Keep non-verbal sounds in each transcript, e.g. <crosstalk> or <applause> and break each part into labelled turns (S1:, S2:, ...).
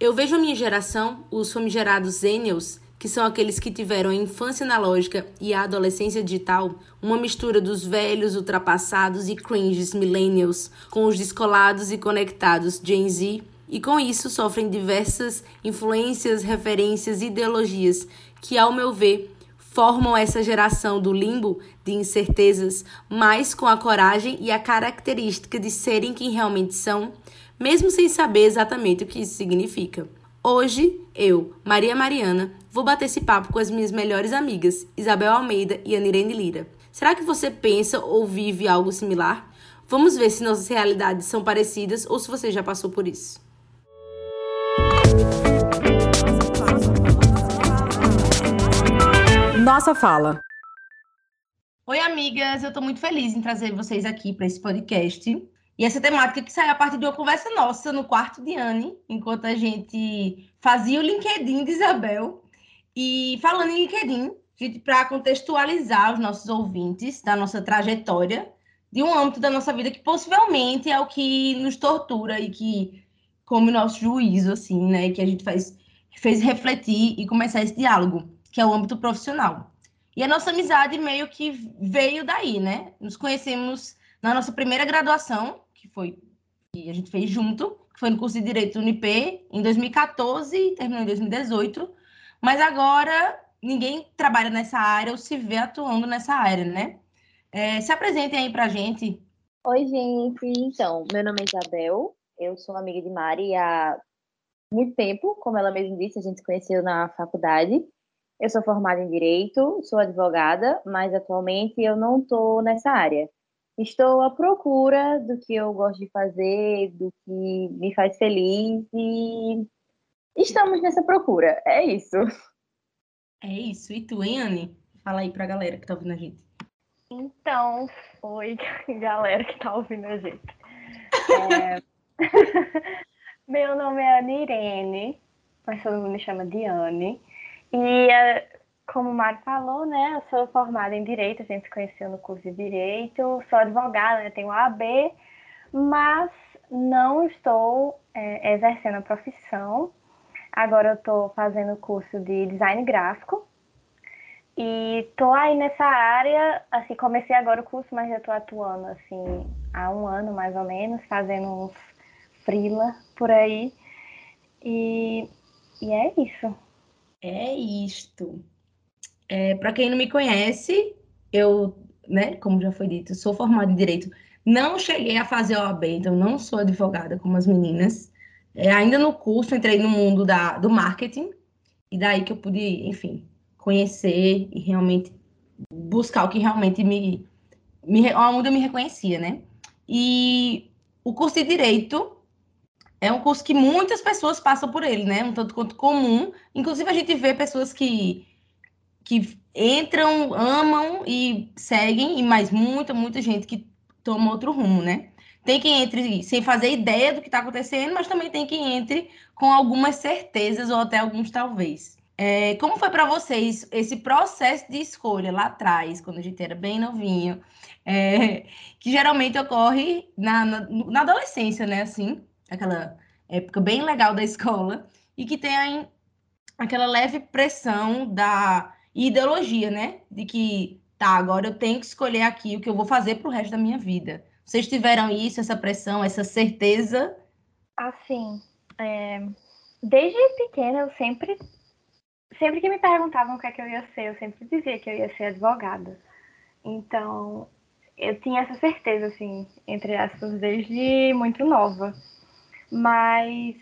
S1: Eu vejo a minha geração, os famigerados Zenials, que são aqueles que tiveram a infância analógica e a adolescência digital, uma mistura dos velhos, ultrapassados e cringes millennials com os descolados e conectados Gen Z, e com isso sofrem diversas influências, referências e ideologias que, ao meu ver, formam essa geração do limbo de incertezas, mas com a coragem e a característica de serem quem realmente são, mesmo sem saber exatamente o que isso significa. Hoje, eu, Maria Mariana, vou bater esse papo com as minhas melhores amigas, Isabel Almeida e Anirene Lira. Será que você pensa ou vive algo similar? Vamos ver se nossas realidades são parecidas ou se você já passou por isso.
S2: Nossa fala.
S1: Oi, amigas, eu tô muito feliz em trazer vocês aqui para esse podcast. E essa temática que saiu a partir de uma conversa nossa no quarto de Anne, enquanto a gente fazia o LinkedIn de Isabel. E falando em LinkedIn, para contextualizar os nossos ouvintes da nossa trajetória, de um âmbito da nossa vida que possivelmente é o que nos tortura e que come o nosso juízo, assim, né? Que a gente faz, fez refletir e começar esse diálogo, que é o âmbito profissional. E a nossa amizade meio que veio daí, né? Nos conhecemos na nossa primeira graduação, que foi que a gente fez junto, que foi no curso de Direito do Unip, em 2014 e terminou em 2018. Mas agora ninguém trabalha nessa área ou se vê atuando nessa área, né? É, se apresentem aí pra gente.
S3: Oi, gente. Então, meu nome é Isabel, eu sou amiga de Mari há muito tempo, como ela mesma disse, a gente se conheceu na faculdade. Eu sou formada em Direito, sou advogada, mas atualmente eu não estou nessa área. Estou à procura do que eu gosto de fazer, do que me faz feliz e estamos nessa procura. É isso.
S1: É isso. E tu, hein, Anne? Fala aí pra galera que tá ouvindo a gente.
S4: Então, oi, <laughs> galera que tá ouvindo a gente. É... <laughs> Meu nome é Ana Irene, mas todo mundo me chama de Anne. E é, como o Mário falou, né, eu sou formada em Direito, a gente se conheceu no curso de Direito, sou advogada, né, tenho AB, mas não estou é, exercendo a profissão. Agora eu estou fazendo o curso de Design Gráfico e estou aí nessa área, assim, comecei agora o curso, mas já estou atuando, assim, há um ano mais ou menos, fazendo uns frila por aí. E, e é isso.
S1: É isto. É, Para quem não me conhece, eu, né, como já foi dito, sou formada em direito. Não cheguei a fazer OAB, então não sou advogada como as meninas. É, ainda no curso, entrei no mundo da, do marketing, e daí que eu pude, enfim, conhecer e realmente buscar o que realmente me, me onde eu me reconhecia, né? E o curso de direito é um curso que muitas pessoas passam por ele, né? Um tanto quanto comum. Inclusive a gente vê pessoas que que entram, amam e seguem, e mais muita, muita gente que toma outro rumo, né? Tem quem entre sem fazer ideia do que está acontecendo, mas também tem quem entre com algumas certezas ou até alguns talvez. É, como foi para vocês esse processo de escolha lá atrás, quando a gente era bem novinho, é, que geralmente ocorre na, na, na, adolescência, né? Assim, aquela época bem legal da escola, e que tem aquela leve pressão da ideologia, né? De que, tá, agora eu tenho que escolher aqui o que eu vou fazer para o resto da minha vida. Vocês tiveram isso, essa pressão, essa certeza?
S4: Assim, é... desde pequena eu sempre, sempre que me perguntavam o que é que eu ia ser, eu sempre dizia que eu ia ser advogada. Então, eu tinha essa certeza, assim, entre aspas, desde muito nova. Mas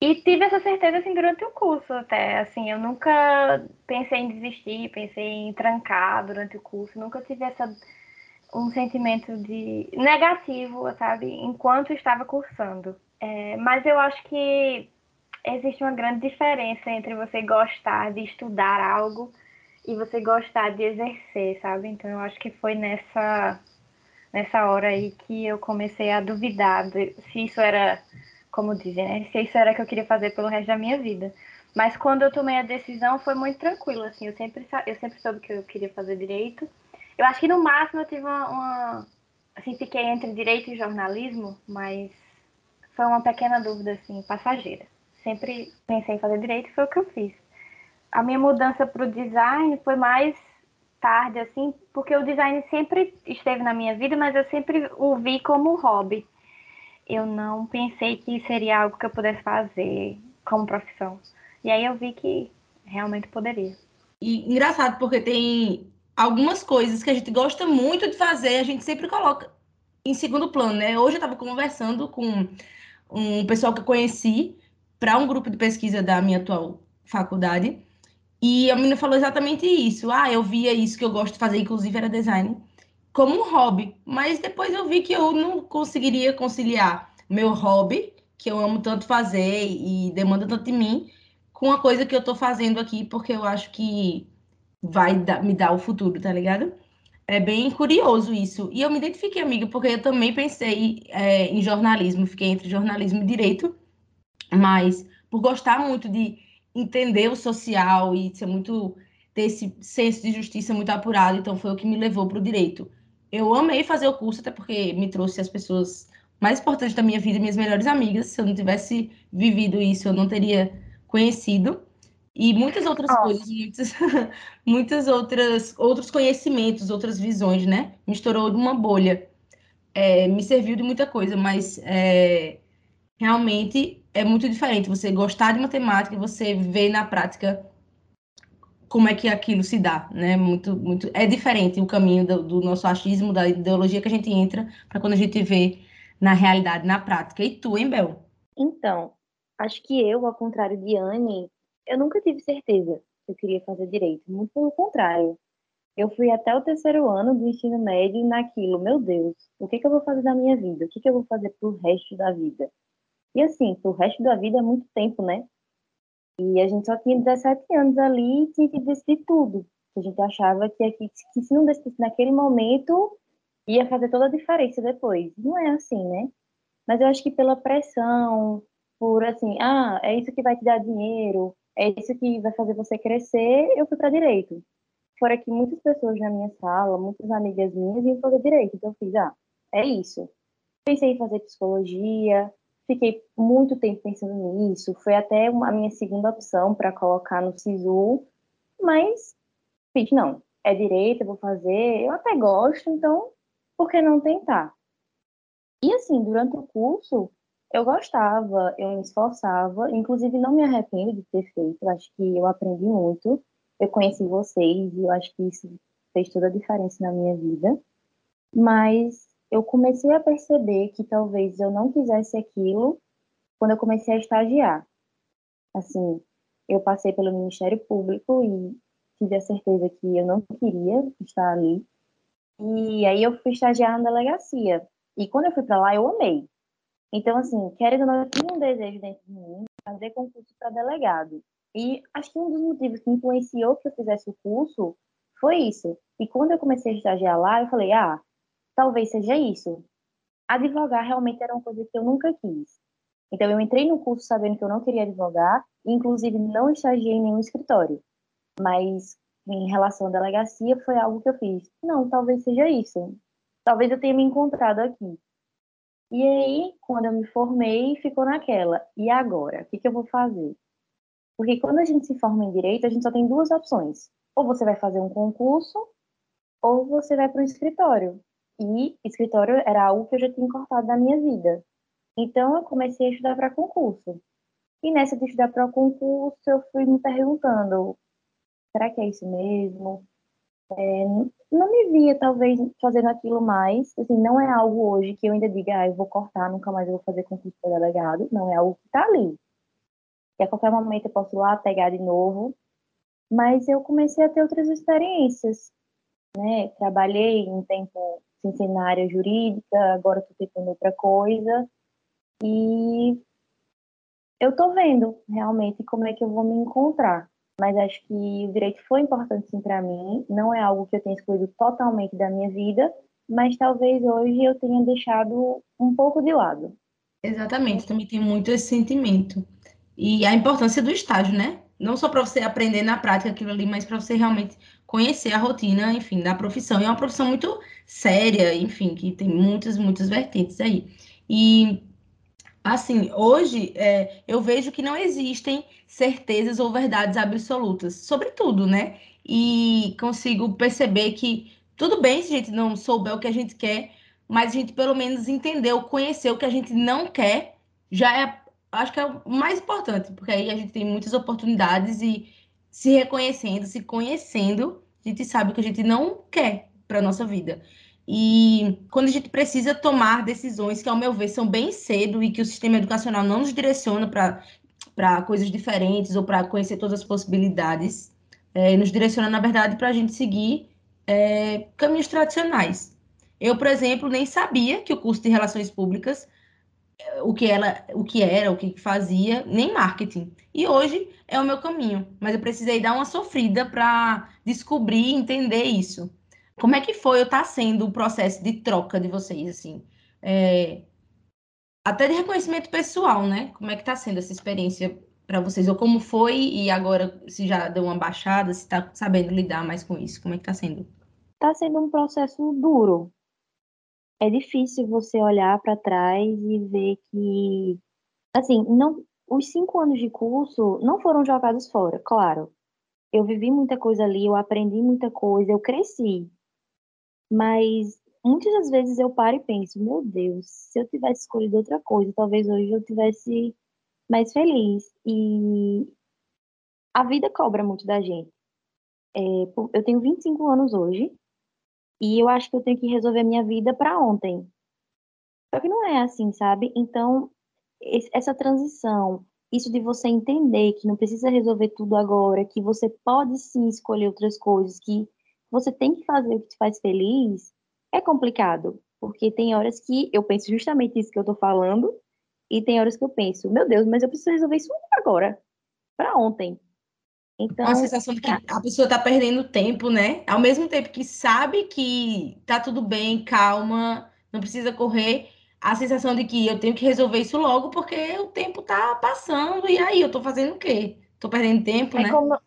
S4: e tive essa certeza assim durante o curso até, assim, eu nunca pensei em desistir, pensei em trancar durante o curso, nunca tive essa um sentimento de negativo, sabe, enquanto estava cursando. É, mas eu acho que existe uma grande diferença entre você gostar de estudar algo e você gostar de exercer, sabe? Então eu acho que foi nessa nessa hora aí que eu comecei a duvidar de, se isso era como dizem, né? Se isso era o que eu queria fazer pelo resto da minha vida. Mas quando eu tomei a decisão foi muito tranquilo, assim, eu sempre, eu sempre soube que eu queria fazer direito. Eu acho que no máximo eu tive uma, uma assim, fiquei entre direito e jornalismo, mas foi uma pequena dúvida assim, passageira. Sempre pensei em fazer direito e foi o que eu fiz. A minha mudança para o design foi mais tarde, assim, porque o design sempre esteve na minha vida, mas eu sempre o vi como hobby. Eu não pensei que seria algo que eu pudesse fazer como profissão. E aí eu vi que realmente poderia.
S1: E engraçado, porque tem algumas coisas que a gente gosta muito de fazer, a gente sempre coloca em segundo plano, né? Hoje eu estava conversando com um pessoal que eu conheci para um grupo de pesquisa da minha atual faculdade. E a menina falou exatamente isso. Ah, eu via isso que eu gosto de fazer, inclusive era design, como um hobby. Mas depois eu vi que eu não conseguiria conciliar meu hobby, que eu amo tanto fazer e demanda tanto de mim, com a coisa que eu estou fazendo aqui, porque eu acho que vai me dar o futuro, tá ligado? É bem curioso isso. E eu me identifiquei, amiga, porque eu também pensei é, em jornalismo, fiquei entre jornalismo e direito, mas por gostar muito de entender o social e ser muito ter esse senso de justiça muito apurado, então foi o que me levou para o direito. Eu amei fazer o curso, até porque me trouxe as pessoas mais importantes da minha vida, minhas melhores amigas. Se eu não tivesse vivido isso, eu não teria conhecido. E muitas outras oh. coisas, muitas, <laughs> muitas outras outros conhecimentos, outras visões, né? Misturou de uma bolha. É, me serviu de muita coisa, mas é, realmente é muito diferente você gostar de matemática e você ver na prática como é que aquilo se dá, né? Muito, muito é diferente o caminho do, do nosso achismo, da ideologia que a gente entra para quando a gente vê na realidade, na prática. E tu, hein, Bel?
S3: Então, acho que eu, ao contrário de Anne, eu nunca tive certeza que eu queria fazer direito. Muito pelo contrário. Eu fui até o terceiro ano do ensino médio naquilo, meu Deus, o que, que eu vou fazer da minha vida? O que, que eu vou fazer pro resto da vida? E assim, pro resto da vida é muito tempo, né? E a gente só tinha 17 anos ali e tinha que decidir tudo. A gente achava que, aqui, que se não decidisse naquele momento, ia fazer toda a diferença depois. Não é assim, né? Mas eu acho que pela pressão, por assim, ah, é isso que vai te dar dinheiro, é isso que vai fazer você crescer, eu fui para direito. Fora que muitas pessoas na minha sala, muitas amigas minhas iam fazer direito, então eu fiz, ah, é isso. Pensei em fazer psicologia, Fiquei muito tempo pensando nisso. Foi até uma, a minha segunda opção para colocar no SISU, mas fiz, não, é direito, vou fazer. Eu até gosto, então por que não tentar? E assim, durante o curso, eu gostava, eu me esforçava, inclusive não me arrependo de ter feito, acho que eu aprendi muito. Eu conheci vocês e eu acho que isso fez toda a diferença na minha vida. Mas eu comecei a perceber que talvez eu não quisesse aquilo quando eu comecei a estagiar. Assim, eu passei pelo Ministério Público e tive a certeza que eu não queria estar ali. E aí eu fui estagiar na delegacia. E quando eu fui para lá, eu amei. Então, assim, querendo ou não, eu tinha um desejo dentro de mim fazer concurso para delegado. E acho que um dos motivos que influenciou que eu fizesse o curso foi isso. E quando eu comecei a estagiar lá, eu falei, ah, talvez seja isso. Advogar realmente era uma coisa que eu nunca quis. Então, eu entrei no curso sabendo que eu não queria advogar, inclusive não estagiei em nenhum escritório. Mas, em relação à delegacia, foi algo que eu fiz. Não, talvez seja isso. Talvez eu tenha me encontrado aqui. E aí, quando eu me formei, ficou naquela. E agora? O que, que eu vou fazer? Porque quando a gente se forma em direito, a gente só tem duas opções. Ou você vai fazer um concurso, ou você vai para um escritório. E escritório era algo que eu já tinha cortado da minha vida. Então, eu comecei a estudar para concurso. E nessa de estudar para concurso, eu fui me perguntando: será que é isso mesmo? É, não me via, talvez, fazendo aquilo mais. Assim, não é algo hoje que eu ainda diga, ah, eu vou cortar, nunca mais eu vou fazer concurso para delegado. Não, é algo que está ali. E a qualquer momento eu posso ir lá pegar de novo. Mas eu comecei a ter outras experiências. Né? Trabalhei um tempo sem ser na área jurídica, agora estou tentando outra coisa. E eu estou vendo realmente como é que eu vou me encontrar. Mas acho que o direito foi importante sim para mim. Não é algo que eu tenha escolhido totalmente da minha vida, mas talvez hoje eu tenha deixado um pouco de lado.
S1: Exatamente, também tem muito esse sentimento. E a importância do estágio, né? Não só para você aprender na prática aquilo ali, mas para você realmente conhecer a rotina, enfim, da profissão. E é uma profissão muito séria, enfim, que tem muitas, muitas vertentes aí. E Assim, hoje é, eu vejo que não existem certezas ou verdades absolutas sobre tudo, né? E consigo perceber que tudo bem se a gente não souber o que a gente quer, mas a gente pelo menos entendeu, conhecer o que a gente não quer, já é, acho que é o mais importante, porque aí a gente tem muitas oportunidades e se reconhecendo, se conhecendo, a gente sabe o que a gente não quer para nossa vida. E quando a gente precisa tomar decisões que, ao meu ver, são bem cedo e que o sistema educacional não nos direciona para coisas diferentes ou para conhecer todas as possibilidades, é, nos direciona, na verdade, para a gente seguir é, caminhos tradicionais. Eu, por exemplo, nem sabia que o curso de Relações Públicas, o que, ela, o que era, o que fazia, nem marketing. E hoje é o meu caminho, mas eu precisei dar uma sofrida para descobrir entender isso. Como é que foi ou está sendo o processo de troca de vocês, assim? É, até de reconhecimento pessoal, né? Como é que está sendo essa experiência para vocês? Ou como foi e agora se já deu uma baixada, se está sabendo lidar mais com isso? Como é que está sendo?
S3: Está sendo um processo duro. É difícil você olhar para trás e ver que, assim, não, os cinco anos de curso não foram jogados fora, claro. Eu vivi muita coisa ali, eu aprendi muita coisa, eu cresci. Mas muitas das vezes eu paro e penso, meu Deus, se eu tivesse escolhido outra coisa, talvez hoje eu tivesse mais feliz. E a vida cobra muito da gente. É, eu tenho 25 anos hoje e eu acho que eu tenho que resolver minha vida para ontem. Só que não é assim, sabe? Então, essa transição, isso de você entender que não precisa resolver tudo agora, que você pode sim escolher outras coisas, que você tem que fazer o que te faz feliz, é complicado. Porque tem horas que eu penso justamente isso que eu tô falando, e tem horas que eu penso, meu Deus, mas eu preciso resolver isso agora, para ontem.
S1: Então, a sensação de que a pessoa está perdendo tempo, né? Ao mesmo tempo que sabe que tá tudo bem, calma, não precisa correr, a sensação de que eu tenho que resolver isso logo porque o tempo tá passando e aí eu tô fazendo o quê? Tô perdendo tempo,
S4: é
S1: né?
S4: Como,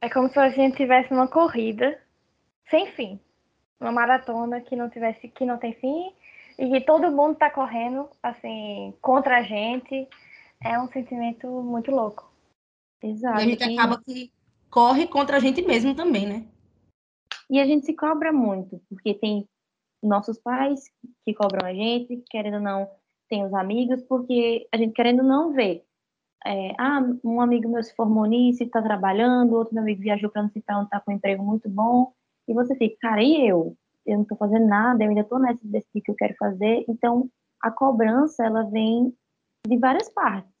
S4: é como se a gente tivesse uma corrida sem fim. Uma maratona que não tivesse, que não tem fim e que todo mundo está correndo assim contra a gente. É um sentimento muito louco.
S1: Exato. E a gente e... acaba que corre contra a gente mesmo também, né?
S3: E a gente se cobra muito, porque tem nossos pais que cobram a gente, querendo ou não, tem os amigos, porque a gente querendo não ver. É, ah, um amigo meu se formou nisso e está trabalhando, outro meu amigo viajou para não sei onde está com um emprego muito bom, e você fica, cara, e eu? Eu não estou fazendo nada, eu ainda estou nessa de decidir que eu quero fazer. Então, a cobrança, ela vem de várias partes.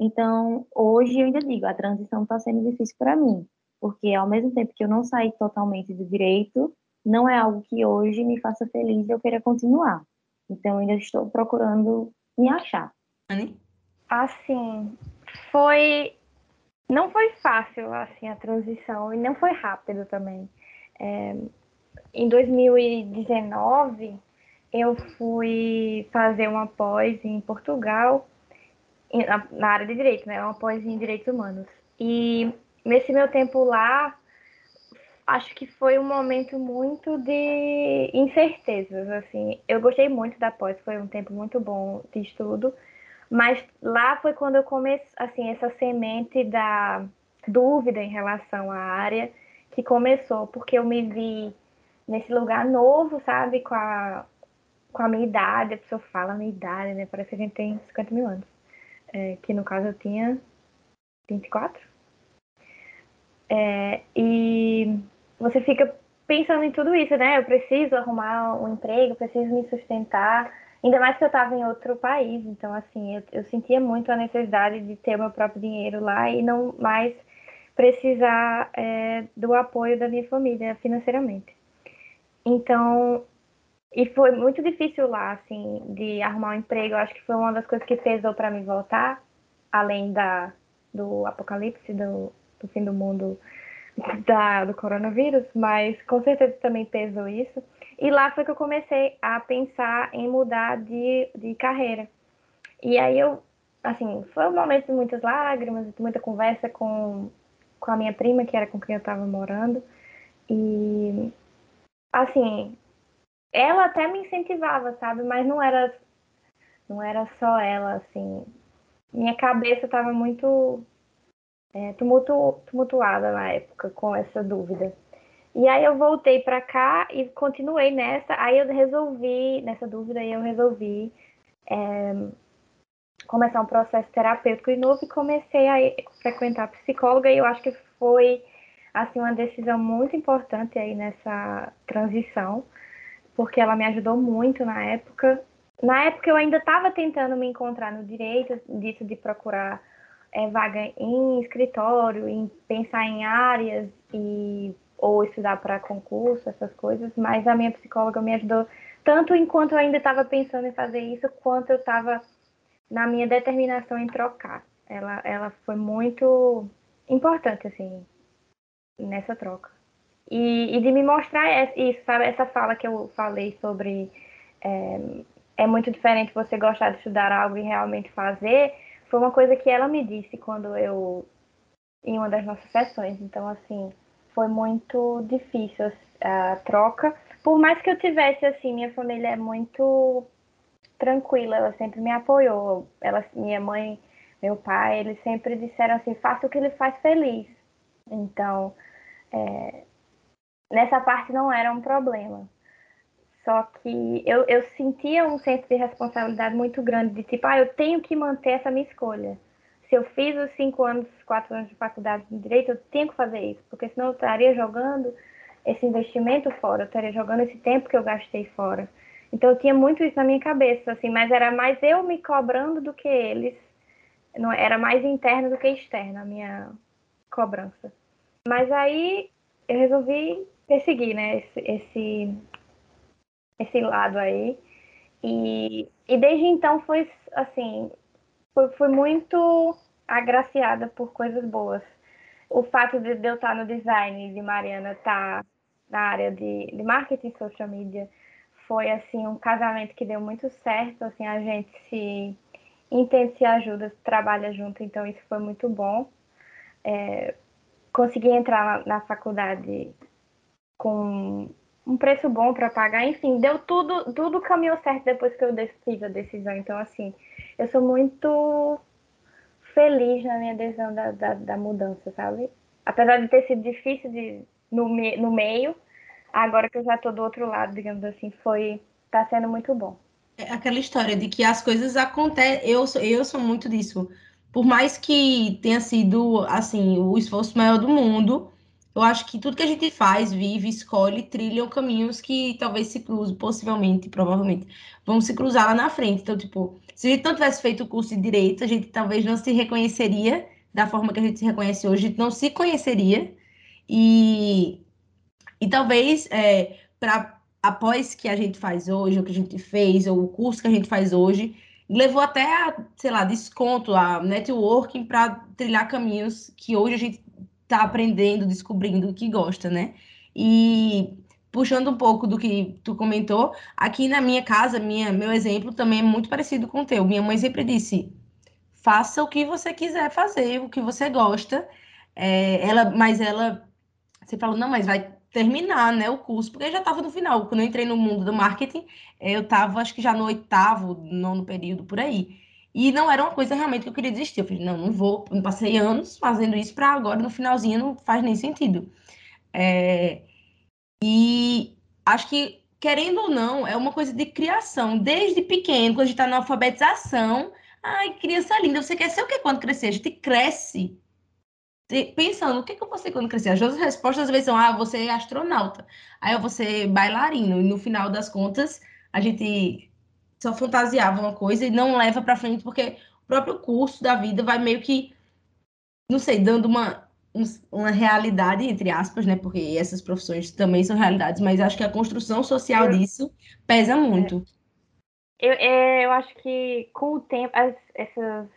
S3: Então, hoje eu ainda digo, a transição está sendo difícil para mim, porque ao mesmo tempo que eu não saí totalmente do direito, não é algo que hoje me faça feliz e eu queira continuar. Então, eu ainda estou procurando me achar.
S4: Assim, foi. Não foi fácil, assim, a transição, e não foi rápido também. É, em 2019, eu fui fazer uma pós em Portugal, na, na área de direito, né? Uma pós em direitos humanos. E nesse meu tempo lá, acho que foi um momento muito de incertezas, assim. Eu gostei muito da pós, foi um tempo muito bom de estudo, mas lá foi quando eu comecei, assim, essa semente da dúvida em relação à área que começou, porque eu me vi nesse lugar novo, sabe? Com a, com a minha idade, a pessoa fala a minha idade, né? Parece que a gente tem 50 mil anos. É, que no caso eu tinha 24. É, e você fica pensando em tudo isso, né? Eu preciso arrumar um emprego, preciso me sustentar. Ainda mais que eu estava em outro país, então assim, eu, eu sentia muito a necessidade de ter meu próprio dinheiro lá e não mais precisar é, do apoio da minha família financeiramente. Então, e foi muito difícil lá, assim, de arrumar um emprego. Eu acho que foi uma das coisas que pesou para mim voltar, além da do apocalipse, do, do fim do mundo, da, do coronavírus, mas com certeza também pesou isso. E lá foi que eu comecei a pensar em mudar de, de carreira. E aí eu, assim, foi um momento de muitas lágrimas, de muita conversa com com a minha prima, que era com quem eu estava morando. E, assim, ela até me incentivava, sabe? Mas não era Não era só ela, assim. Minha cabeça estava muito é, tumultu, tumultuada na época com essa dúvida. E aí eu voltei para cá e continuei nessa. Aí eu resolvi, nessa dúvida, eu resolvi é, começar um processo terapêutico de novo e comecei a frequentar psicóloga. E eu acho que foi assim uma decisão muito importante aí nessa transição, porque ela me ajudou muito na época. Na época eu ainda estava tentando me encontrar no direito disso de procurar é, vaga em escritório, em pensar em áreas e ou estudar para concurso, essas coisas, mas a minha psicóloga me ajudou tanto enquanto eu ainda estava pensando em fazer isso, quanto eu estava na minha determinação em trocar. Ela, ela foi muito importante, assim, nessa troca. E, e de me mostrar isso, sabe? Essa fala que eu falei sobre é, é muito diferente você gostar de estudar algo e realmente fazer, foi uma coisa que ela me disse quando eu em uma das nossas sessões. Então, assim, foi muito difícil a troca. Por mais que eu tivesse, assim, minha família é muito tranquila, ela sempre me apoiou. Ela, minha mãe, meu pai, eles sempre disseram assim, faça o que ele faz feliz. Então, é, nessa parte não era um problema. Só que eu, eu sentia um senso de responsabilidade muito grande, de tipo, ah, eu tenho que manter essa minha escolha. Se eu fiz os cinco anos, quatro anos de faculdade de direito, eu tenho que fazer isso, porque senão eu estaria jogando esse investimento fora, eu estaria jogando esse tempo que eu gastei fora. Então eu tinha muito isso na minha cabeça, assim, mas era mais eu me cobrando do que eles. Não era mais interno do que externo a minha cobrança. Mas aí eu resolvi perseguir, né, esse, esse esse lado aí. E, e desde então foi assim, foi, foi muito agraciada por coisas boas. O fato de eu estar no design, de Mariana estar na área de, de marketing social media, foi assim um casamento que deu muito certo, assim, a gente se entende, se ajuda, trabalha junto, então isso foi muito bom. É, consegui entrar na, na faculdade com um preço bom para pagar, enfim, deu tudo, tudo caminhou certo depois que eu fiz a decisão. Então, assim, eu sou muito feliz na minha decisão da, da, da mudança, sabe? Apesar de ter sido difícil de, no, me, no meio, agora que eu já estou do outro lado, digamos assim, foi tá sendo muito bom.
S1: É aquela história de que as coisas acontecem, eu eu sou muito disso. Por mais que tenha sido assim o esforço maior do mundo, eu acho que tudo que a gente faz, vive, escolhe, trilham caminhos que talvez se cruzem, possivelmente, provavelmente, vão se cruzar lá na frente. Então, tipo, se a gente não tivesse feito o curso de Direito, a gente talvez não se reconheceria da forma que a gente se reconhece hoje, a gente não se conheceria. E, e talvez, é, para após que a gente faz hoje, o que a gente fez, ou o curso que a gente faz hoje, levou até a, sei lá, desconto, a networking para trilhar caminhos que hoje a gente tá aprendendo, descobrindo o que gosta, né? E puxando um pouco do que tu comentou, aqui na minha casa, minha, meu exemplo também é muito parecido com o teu. Minha mãe sempre disse: faça o que você quiser fazer, o que você gosta. É, ela, mas ela, você falou, não, mas vai terminar, né, o curso, porque eu já estava no final. Quando eu entrei no mundo do marketing, eu estava, acho que já no oitavo, nono período, por aí. E não era uma coisa realmente que eu queria desistir. Eu falei, não, não vou. Eu passei anos fazendo isso para agora, no finalzinho, não faz nem sentido. É... E acho que, querendo ou não, é uma coisa de criação. Desde pequeno, quando a gente está na alfabetização, ai, criança linda, você quer ser o que quando crescer? A gente cresce pensando, o que, que eu vou ser quando crescer? As respostas às vezes são, ah, você é astronauta, aí eu vou ser bailarino, e no final das contas, a gente só fantasiava uma coisa e não leva para frente, porque o próprio curso da vida vai meio que, não sei, dando uma, uma realidade, entre aspas, né? Porque essas profissões também são realidades, mas acho que a construção social eu, disso pesa muito.
S4: É. Eu, é, eu acho que com o tempo, as, essas,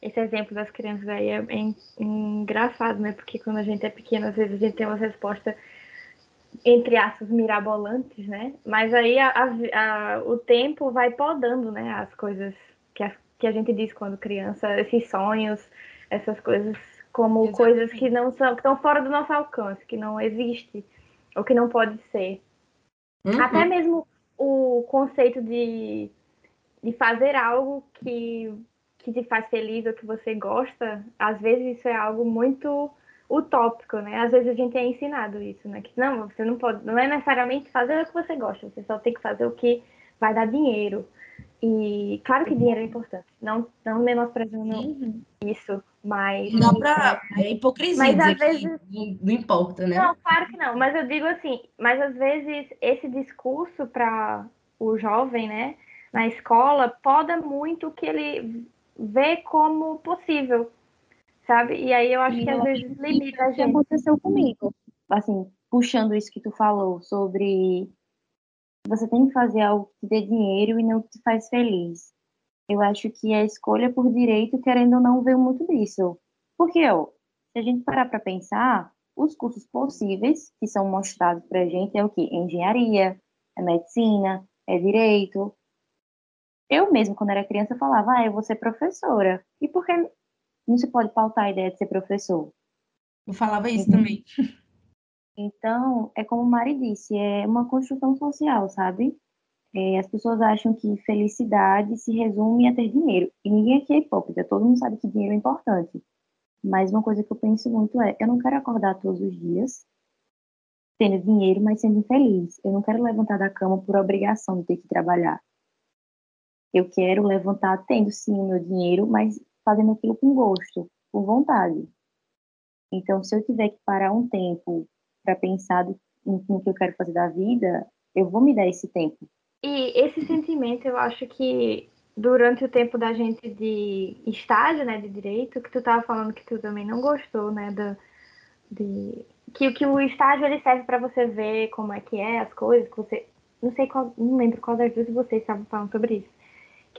S4: esse exemplo das crianças aí é, é engraçado, né? Porque quando a gente é pequeno, às vezes a gente tem uma resposta entre aspas, mirabolantes, né? Mas aí a, a, a, o tempo vai podando, né? As coisas que a, que a gente diz quando criança, esses sonhos, essas coisas como Exatamente. coisas que não são, que estão fora do nosso alcance, que não existe, ou que não pode ser. Uhum. Até mesmo o conceito de de fazer algo que, que te faz feliz ou que você gosta, às vezes isso é algo muito utópico, né? Às vezes a gente é ensinado isso, né? Que não, você não pode, não é necessariamente fazer o que você gosta, você só tem que fazer o que vai dar dinheiro. E claro que dinheiro é importante, não, não menosprezando uhum. isso, mas.
S1: Não pra. É hipocrisia mas às vezes não importa, né?
S4: Não, claro que não, mas eu digo assim, mas às vezes esse discurso para o jovem, né, na escola, poda muito o que ele vê como possível, sabe? E aí eu acho e que às vezes limita a gente.
S3: aconteceu comigo, assim, puxando isso que tu falou sobre você tem que fazer algo que dê dinheiro e não que te faz feliz. Eu acho que a escolha por direito, querendo ou não, veio muito disso. Porque, ó, se a gente parar para pensar, os cursos possíveis que são mostrados para a gente é o que? Engenharia, é medicina, é direito. Eu mesmo, quando era criança, falava, ah, eu vou ser professora. E por que não se pode pautar a ideia de ser professor?
S1: Eu falava isso uhum. também.
S3: Então, é como Mari disse, é uma construção social, sabe? É, as pessoas acham que felicidade se resume a ter dinheiro. E ninguém aqui é hipócrita, todo mundo sabe que dinheiro é importante. Mas uma coisa que eu penso muito é: eu não quero acordar todos os dias tendo dinheiro, mas sendo infeliz. Eu não quero levantar da cama por obrigação de ter que trabalhar. Eu quero levantar tendo sim o meu dinheiro, mas fazendo aquilo com gosto, com vontade. Então, se eu tiver que parar um tempo para pensar no que eu quero fazer da vida, eu vou me dar esse tempo.
S4: E esse sentimento, eu acho que durante o tempo da gente de estágio, né, de direito, que tu estava falando que tu também não gostou, né, do, de que, que o estágio ele serve para você ver como é que é as coisas, que você não sei qual, não lembro qual das duas vocês estavam falando sobre isso.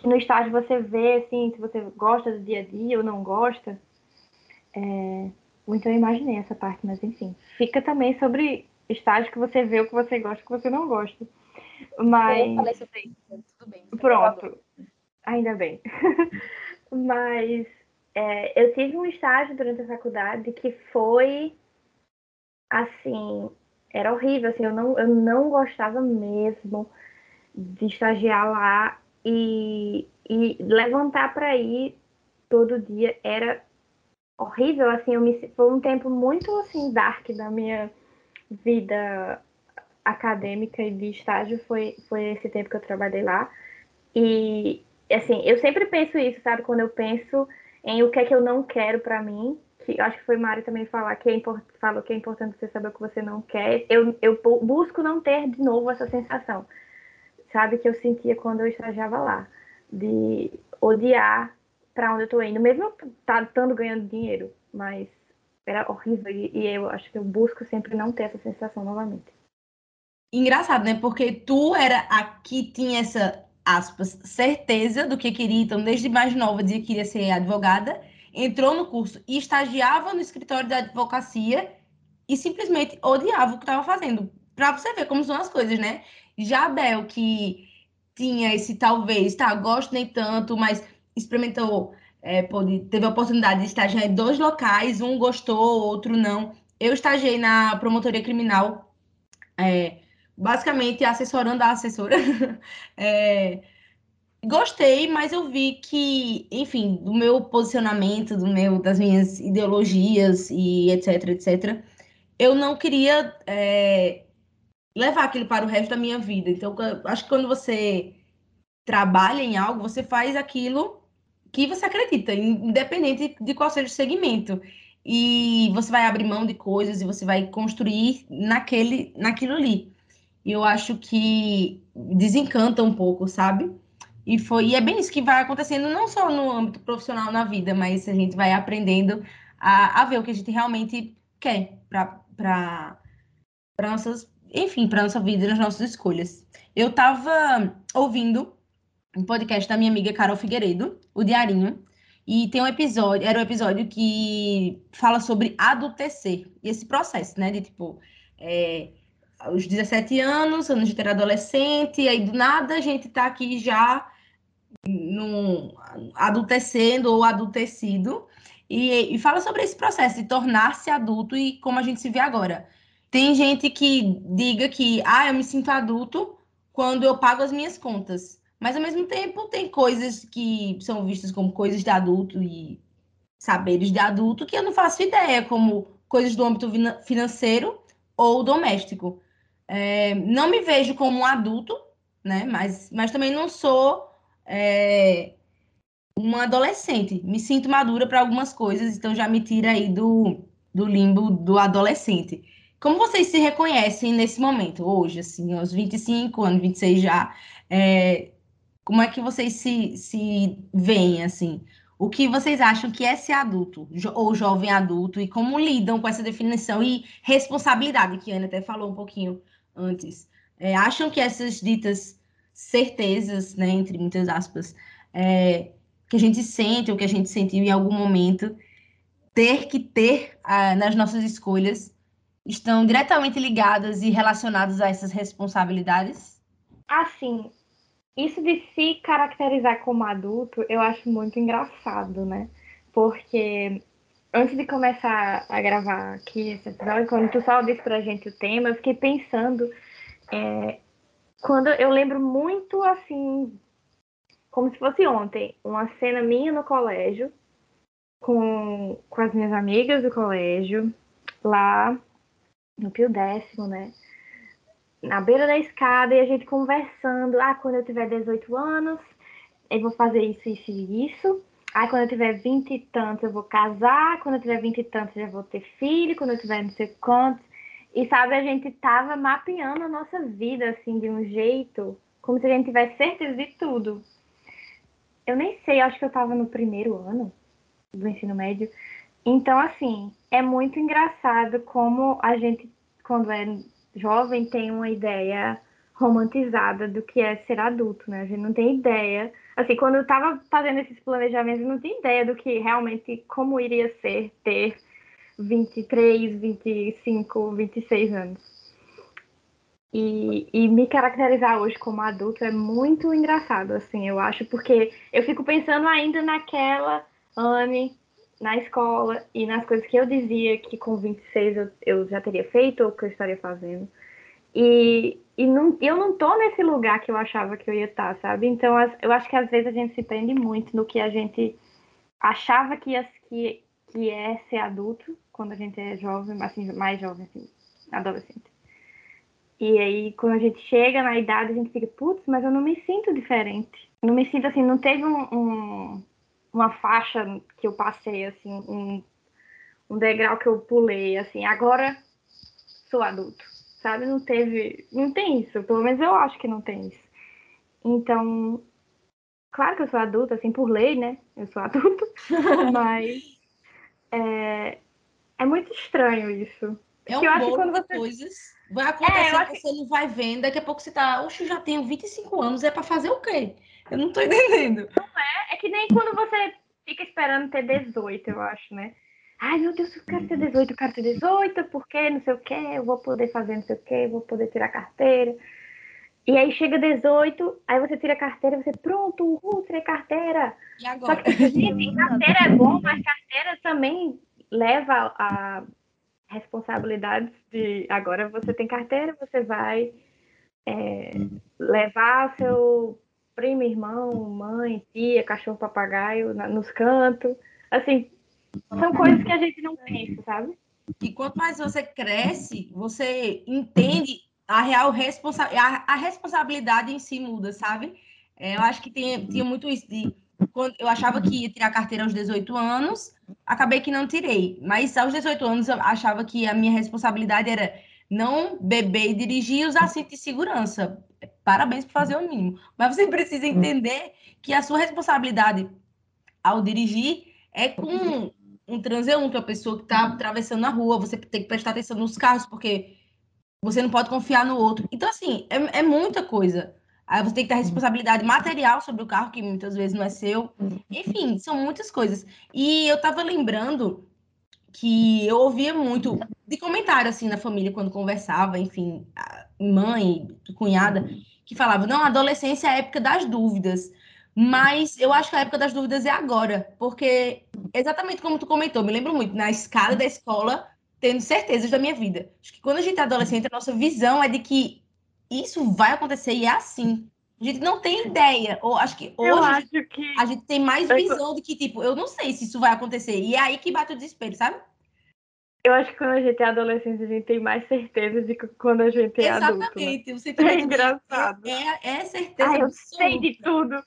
S4: Que no estágio você vê assim se você gosta do dia a dia ou não gosta. É, muito eu imaginei essa parte, mas enfim. Fica também sobre estágio que você vê o que você gosta e o que você não gosta. Mas.
S3: Eu falei sobre isso, tudo bem.
S4: Pronto. Ainda bem. <laughs> mas é, eu tive um estágio durante a faculdade que foi assim, era horrível, assim, eu não, eu não gostava mesmo de estagiar lá e, e levantar para ir todo dia era horrível, assim, eu me, foi um tempo muito, assim, dark da minha vida acadêmica e de estágio, foi, foi esse tempo que eu trabalhei lá. E, assim, eu sempre penso isso, sabe? Quando eu penso em o que é que eu não quero para mim, que acho que foi Mari também falar que é falou que é importante você saber o que você não quer. Eu, eu busco não ter de novo essa sensação, sabe? Que eu sentia quando eu estagiava lá, de odiar para onde eu tô indo, mesmo tá estando ganhando dinheiro, mas era horrível e, eu acho que eu busco sempre não ter essa sensação novamente.
S1: Engraçado, né? Porque tu era a que tinha essa, aspas, certeza do que queria, então desde mais nova dizia que queria ser advogada, entrou no curso e estagiava no escritório da advocacia e simplesmente odiava o que estava fazendo. Para você ver como são as coisas, né? Já Bel, que tinha esse talvez, tá, gosto nem tanto, mas experimentou, é, pode, teve a oportunidade de estagiar em dois locais, um gostou, outro não. Eu estagiei na promotoria criminal, é, basicamente assessorando a assessora. <laughs> é, gostei, mas eu vi que, enfim, do meu posicionamento, do meu, das minhas ideologias e etc, etc, eu não queria é, levar aquilo para o resto da minha vida. Então, acho que quando você trabalha em algo, você faz aquilo que você acredita, independente de qual seja o segmento. E você vai abrir mão de coisas e você vai construir naquele, naquilo ali. E eu acho que desencanta um pouco, sabe? E foi, e é bem isso que vai acontecendo não só no âmbito profissional na vida, mas a gente vai aprendendo a, a ver o que a gente realmente quer para nossas, enfim, para nossa vida, nas nossas escolhas. Eu estava ouvindo um podcast da minha amiga Carol Figueiredo, o Diarinho, e tem um episódio, era um episódio que fala sobre adultecer, e esse processo, né, de tipo, é, os 17 anos, anos de ter adolescente, e aí do nada a gente tá aqui já no, adultecendo ou adultecido, e, e fala sobre esse processo de tornar-se adulto e como a gente se vê agora. Tem gente que diga que, ah, eu me sinto adulto quando eu pago as minhas contas. mas ao mesmo tempo tem coisas que são vistas como coisas de adulto e saberes de adulto que eu não faço ideia, como coisas do âmbito financeiro ou doméstico. É, não me vejo como um adulto, né? Mas, mas também não sou é, uma adolescente. Me sinto madura para algumas coisas, então já me tira aí do, do limbo do adolescente. Como vocês se reconhecem nesse momento, hoje, assim, aos 25 anos, 26 já? É, como é que vocês se, se veem, assim? O que vocês acham que é ser adulto, ou jovem adulto, e como lidam com essa definição e responsabilidade, que a Ana até falou um pouquinho antes. É, acham que essas ditas certezas, né, entre muitas aspas, é, que a gente sente ou que a gente sentiu em algum momento, ter que ter ah, nas nossas escolhas, estão diretamente ligadas e relacionadas a essas responsabilidades?
S4: Assim, isso de se caracterizar como adulto, eu acho muito engraçado, né? Porque antes de começar a gravar aqui esse episódio, quando tu só disse pra gente o tema, eu fiquei pensando. É, quando eu lembro muito assim, como se fosse ontem, uma cena minha no colégio, com, com as minhas amigas do colégio, lá no Pio Décimo, né? na beira da escada e a gente conversando. Ah, quando eu tiver 18 anos, eu vou fazer isso, isso e isso. Ah, quando eu tiver 20 e tantos, eu vou casar. Quando eu tiver 20 e tantos, eu já vou ter filho. Quando eu tiver não sei quantos. E sabe, a gente tava mapeando a nossa vida, assim, de um jeito, como se a gente tivesse certeza de tudo. Eu nem sei, acho que eu tava no primeiro ano do ensino médio. Então, assim, é muito engraçado como a gente, quando é jovem tem uma ideia romantizada do que é ser adulto, né? A gente não tem ideia. Assim, quando eu tava fazendo esses planejamentos, eu não tinha ideia do que realmente, como iria ser ter 23, 25, 26 anos. E, e me caracterizar hoje como adulto é muito engraçado, assim, eu acho, porque eu fico pensando ainda naquela Anne na escola e nas coisas que eu dizia que com 26 eu, eu já teria feito ou que eu estaria fazendo. E, e não, eu não tô nesse lugar que eu achava que eu ia estar, sabe? Então as, eu acho que às vezes a gente se prende muito no que a gente achava que, ia, que, que é ser adulto quando a gente é jovem, assim, mais jovem, assim, adolescente. E aí, quando a gente chega na idade, a gente fica, putz, mas eu não me sinto diferente. Não me sinto assim, não teve um, um uma faixa que eu passei, assim, um, um degrau que eu pulei, assim, agora sou adulto, sabe? Não teve, não tem isso, pelo menos eu acho que não tem isso. Então, claro que eu sou adulta, assim, por lei, né? Eu sou adulto, <laughs> mas é, é muito estranho isso.
S1: É um eu acho que quando você... coisas. Vai acontecer, é, você não vai vendo, daqui a pouco você tá, oxe, já tenho 25 anos, é para fazer o quê? Eu não tô <laughs> entendendo.
S4: Que nem quando você fica esperando ter 18, eu acho, né? Ai, meu Deus, eu quero ter 18, eu quero ter 18, porque não sei o que, eu vou poder fazer não sei o que, vou poder tirar carteira. E aí chega 18, aí você tira a carteira, você, pronto, uhul, tirei carteira.
S1: E agora?
S4: Só que, <laughs> gente, carteira é bom, mas carteira também leva a responsabilidades de agora você tem carteira, você vai é, levar seu primo, irmão, mãe, tia, cachorro, papagaio na, nos cantos. Assim, são coisas que a gente não pensa, sabe?
S1: E quanto mais você cresce, você entende a real responsa a, a responsabilidade em si muda, sabe? É, eu acho que tem, tinha muito isso de quando eu achava que ia tirar carteira aos 18 anos, acabei que não tirei. Mas aos 18 anos eu achava que a minha responsabilidade era não beber e dirigir e usar cinto de segurança. Parabéns por fazer o mínimo. Mas você precisa entender que a sua responsabilidade ao dirigir é com um transeunte, uma pessoa que está atravessando a rua, você tem que prestar atenção nos carros, porque você não pode confiar no outro. Então, assim, é, é muita coisa. Aí você tem que ter responsabilidade material sobre o carro, que muitas vezes não é seu. Enfim, são muitas coisas. E eu estava lembrando que eu ouvia muito de comentário assim na família quando conversava, enfim, mãe, cunhada, que falava: "Não, a adolescência é a época das dúvidas". Mas eu acho que a época das dúvidas é agora, porque exatamente como tu comentou, me lembro muito na escada da escola tendo certezas da minha vida. Acho que quando a gente é adolescente, a nossa visão é de que isso vai acontecer e é assim. A gente não tem ideia. Ou acho que hoje
S4: acho
S1: gente,
S4: que.
S1: a gente tem mais
S4: Eu-
S1: visão de que, tipo, eu não sei se isso vai acontecer. E é aí que bate o desespero, sabe?
S4: Eu acho que quando a gente é adolescente, a gente tem mais certeza de que quando a gente é adulto. Né?
S1: Exatamente. O
S4: É
S1: sentimento de-
S4: engraçado.
S1: É, é certeza
S4: Ai, eu
S1: absoluta.
S4: sei de tudo.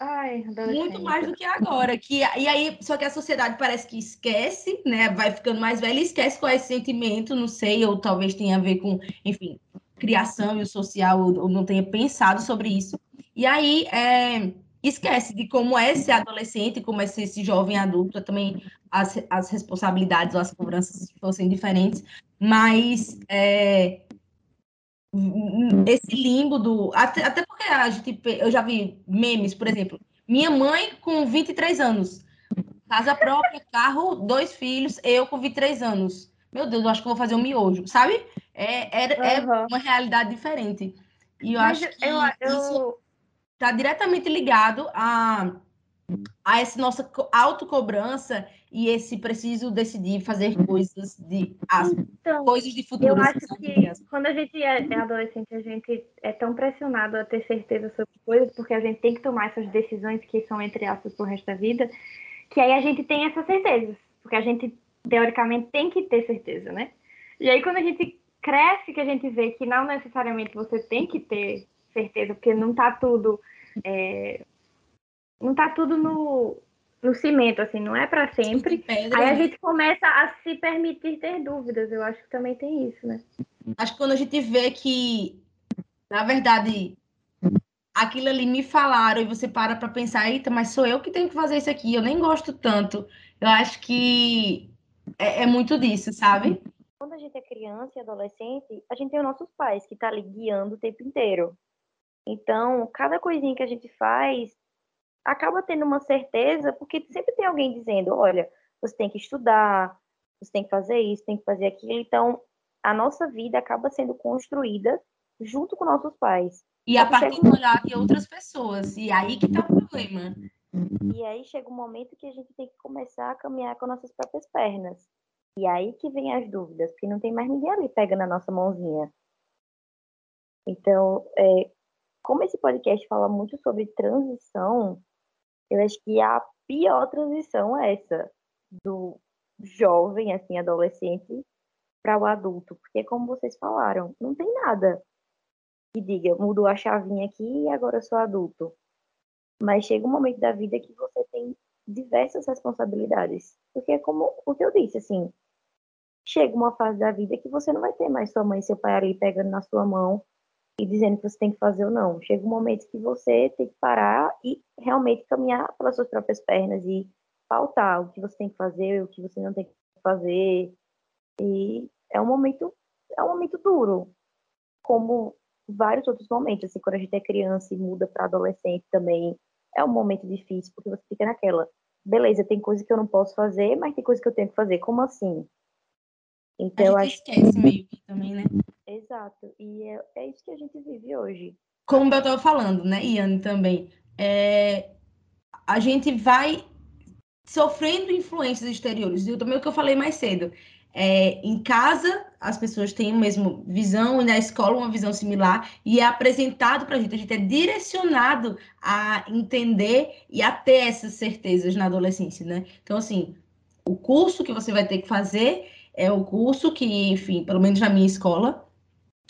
S4: Ai.
S1: Muito mais do que agora. Que, e aí, só que a sociedade parece que esquece, né? Vai ficando mais velha e esquece qual é esse sentimento, não sei, ou talvez tenha a ver com, enfim, criação e o social, ou, ou não tenha pensado sobre isso. E aí, é, esquece de como é ser adolescente, como é ser esse jovem adulto, também as, as responsabilidades ou as cobranças fossem diferentes, mas é, esse limbo do. Até, até porque a gente, eu já vi memes, por exemplo, minha mãe com 23 anos, casa própria, carro, dois filhos, eu com 23 anos. Meu Deus, eu acho que vou fazer um miojo, sabe? É, é, é uma realidade diferente. E eu
S4: Mas
S1: acho que
S4: eu, eu,
S1: isso está diretamente ligado a, a essa nossa co- autocobrança e esse preciso decidir fazer coisas de as
S4: então,
S1: coisas de futuro.
S4: eu acho que quando a gente é, é adolescente, a gente é tão pressionado a ter certeza sobre coisas, porque a gente tem que tomar essas decisões que são, entre aspas, pro resto da vida, que aí a gente tem essas certezas. Porque a gente, teoricamente, tem que ter certeza, né? E aí, quando a gente cresce, que a gente vê que não necessariamente você tem que ter certeza, porque não tá tudo. É, não tá tudo no, no cimento, assim, não é para sempre.
S1: Pedra,
S4: Aí a gente começa a se permitir ter dúvidas. Eu acho que também tem isso, né?
S1: Acho que quando a gente vê que, na verdade, aquilo ali me falaram e você para para pensar, eita, mas sou eu que tenho que fazer isso aqui, eu nem gosto tanto. Eu acho que é, é muito disso, sabe?
S3: Quando a gente é criança e adolescente, a gente tem os nossos pais que tá ali guiando o tempo inteiro. Então, cada coisinha que a gente faz acaba tendo uma certeza, porque sempre tem alguém dizendo, olha, você tem que estudar, você tem que fazer isso, tem que fazer aquilo. Então, a nossa vida acaba sendo construída junto com nossos pais.
S1: E a partir do olhar de outras pessoas. E aí que tá o problema.
S3: E aí chega um momento que a gente tem que começar a caminhar com nossas próprias pernas. E aí que vem as dúvidas, porque não tem mais ninguém ali pegando a nossa mãozinha. Então, é, como esse podcast fala muito sobre transição, eu acho que a pior transição é essa, do jovem, assim, adolescente, para o adulto. Porque, como vocês falaram, não tem nada que diga, mudou a chavinha aqui e agora eu sou adulto. Mas chega um momento da vida que você tem diversas responsabilidades. Porque, como o que eu disse, assim, chega uma fase da vida que você não vai ter mais sua mãe e seu pai ali pegando na sua mão e dizendo que você tem que fazer ou não. Chega um momento que você tem que parar e realmente caminhar pelas suas próprias pernas e pautar o que você tem que fazer, o que você não tem que fazer. E é um momento, é um momento duro, como vários outros momentos, assim, quando a gente é criança e muda para adolescente também, é um momento difícil, porque você fica naquela, beleza, tem coisa que eu não posso fazer, mas tem coisa que eu tenho que fazer, como assim? Então,
S1: a
S3: acho
S1: gente esquece meio que também, né?
S3: Exato, e é, é isso que a gente vive hoje.
S1: Como eu estava falando, né, Iane também, é, a gente vai sofrendo influências exteriores. E também o que eu falei mais cedo. É, em casa, as pessoas têm a mesma visão, e na escola, uma visão similar, e é apresentado para a gente. A gente é direcionado a entender e a ter essas certezas na adolescência, né? Então, assim, o curso que você vai ter que fazer é o curso que, enfim, pelo menos na minha escola,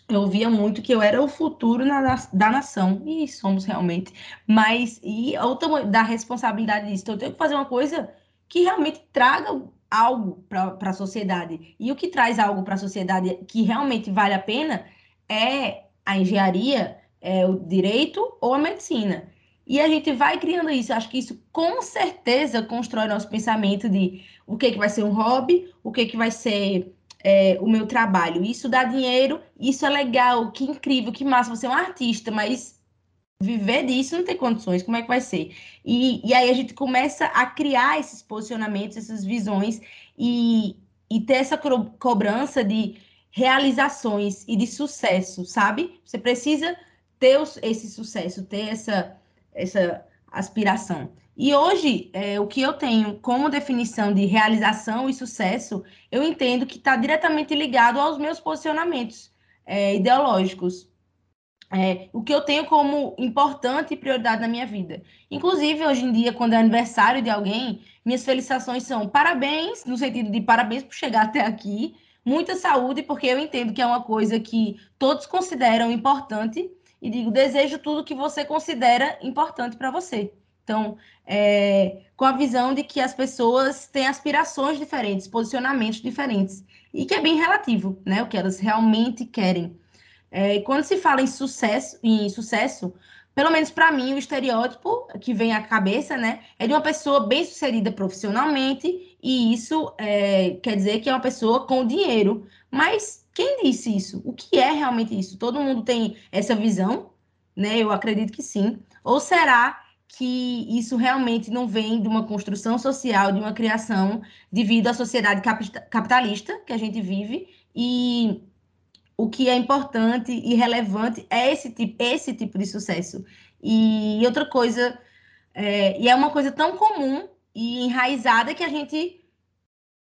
S1: eu ouvia muito que eu era o futuro na, da nação, e somos realmente, mas e o tamanho da responsabilidade disso. Então, eu tenho que fazer uma coisa que realmente traga algo para a sociedade. E o que traz algo para a sociedade que realmente vale a pena é a engenharia, é o direito ou a medicina. E a gente vai criando isso. Acho que isso com certeza constrói nosso pensamento de o que, que vai ser um hobby, o que, que vai ser é, o meu trabalho. Isso dá dinheiro, isso é legal, que incrível, que massa. Você é um artista, mas viver disso não tem condições, como é que vai ser? E, e aí a gente começa a criar esses posicionamentos, essas visões e, e ter essa co cobrança de realizações e de sucesso, sabe? Você precisa ter esse sucesso, ter essa, essa aspiração. E hoje, é, o que eu tenho como definição de realização e sucesso, eu entendo que está diretamente ligado aos meus posicionamentos é, ideológicos. é, o que eu tenho como importante e prioridade na minha vida. Inclusive, hoje em dia, quando é aniversário de alguém, minhas felicitações são parabéns, no sentido de parabéns por chegar até aqui, muita saúde, porque eu entendo que é uma coisa que todos consideram importante, e digo, desejo tudo que você considera importante para você. Então, é, com a visão de que as pessoas têm aspirações diferentes, posicionamentos diferentes, e que é bem relativo, né? O que elas realmente querem. É, quando se fala em sucesso, em sucesso, pelo menos para mim, o estereótipo que vem à cabeça, né, é de uma pessoa bem sucedida profissionalmente, e isso é, quer dizer que é uma pessoa com dinheiro. Mas quem disse isso? O que é realmente isso? Todo mundo tem essa visão, né? Eu acredito que sim. Ou será que isso realmente não vem de uma construção social, de uma criação devido à sociedade capitalista que a gente vive e o que é importante e relevante é esse tipo, esse tipo de sucesso. E outra coisa, é, e é uma coisa tão comum e enraizada que a gente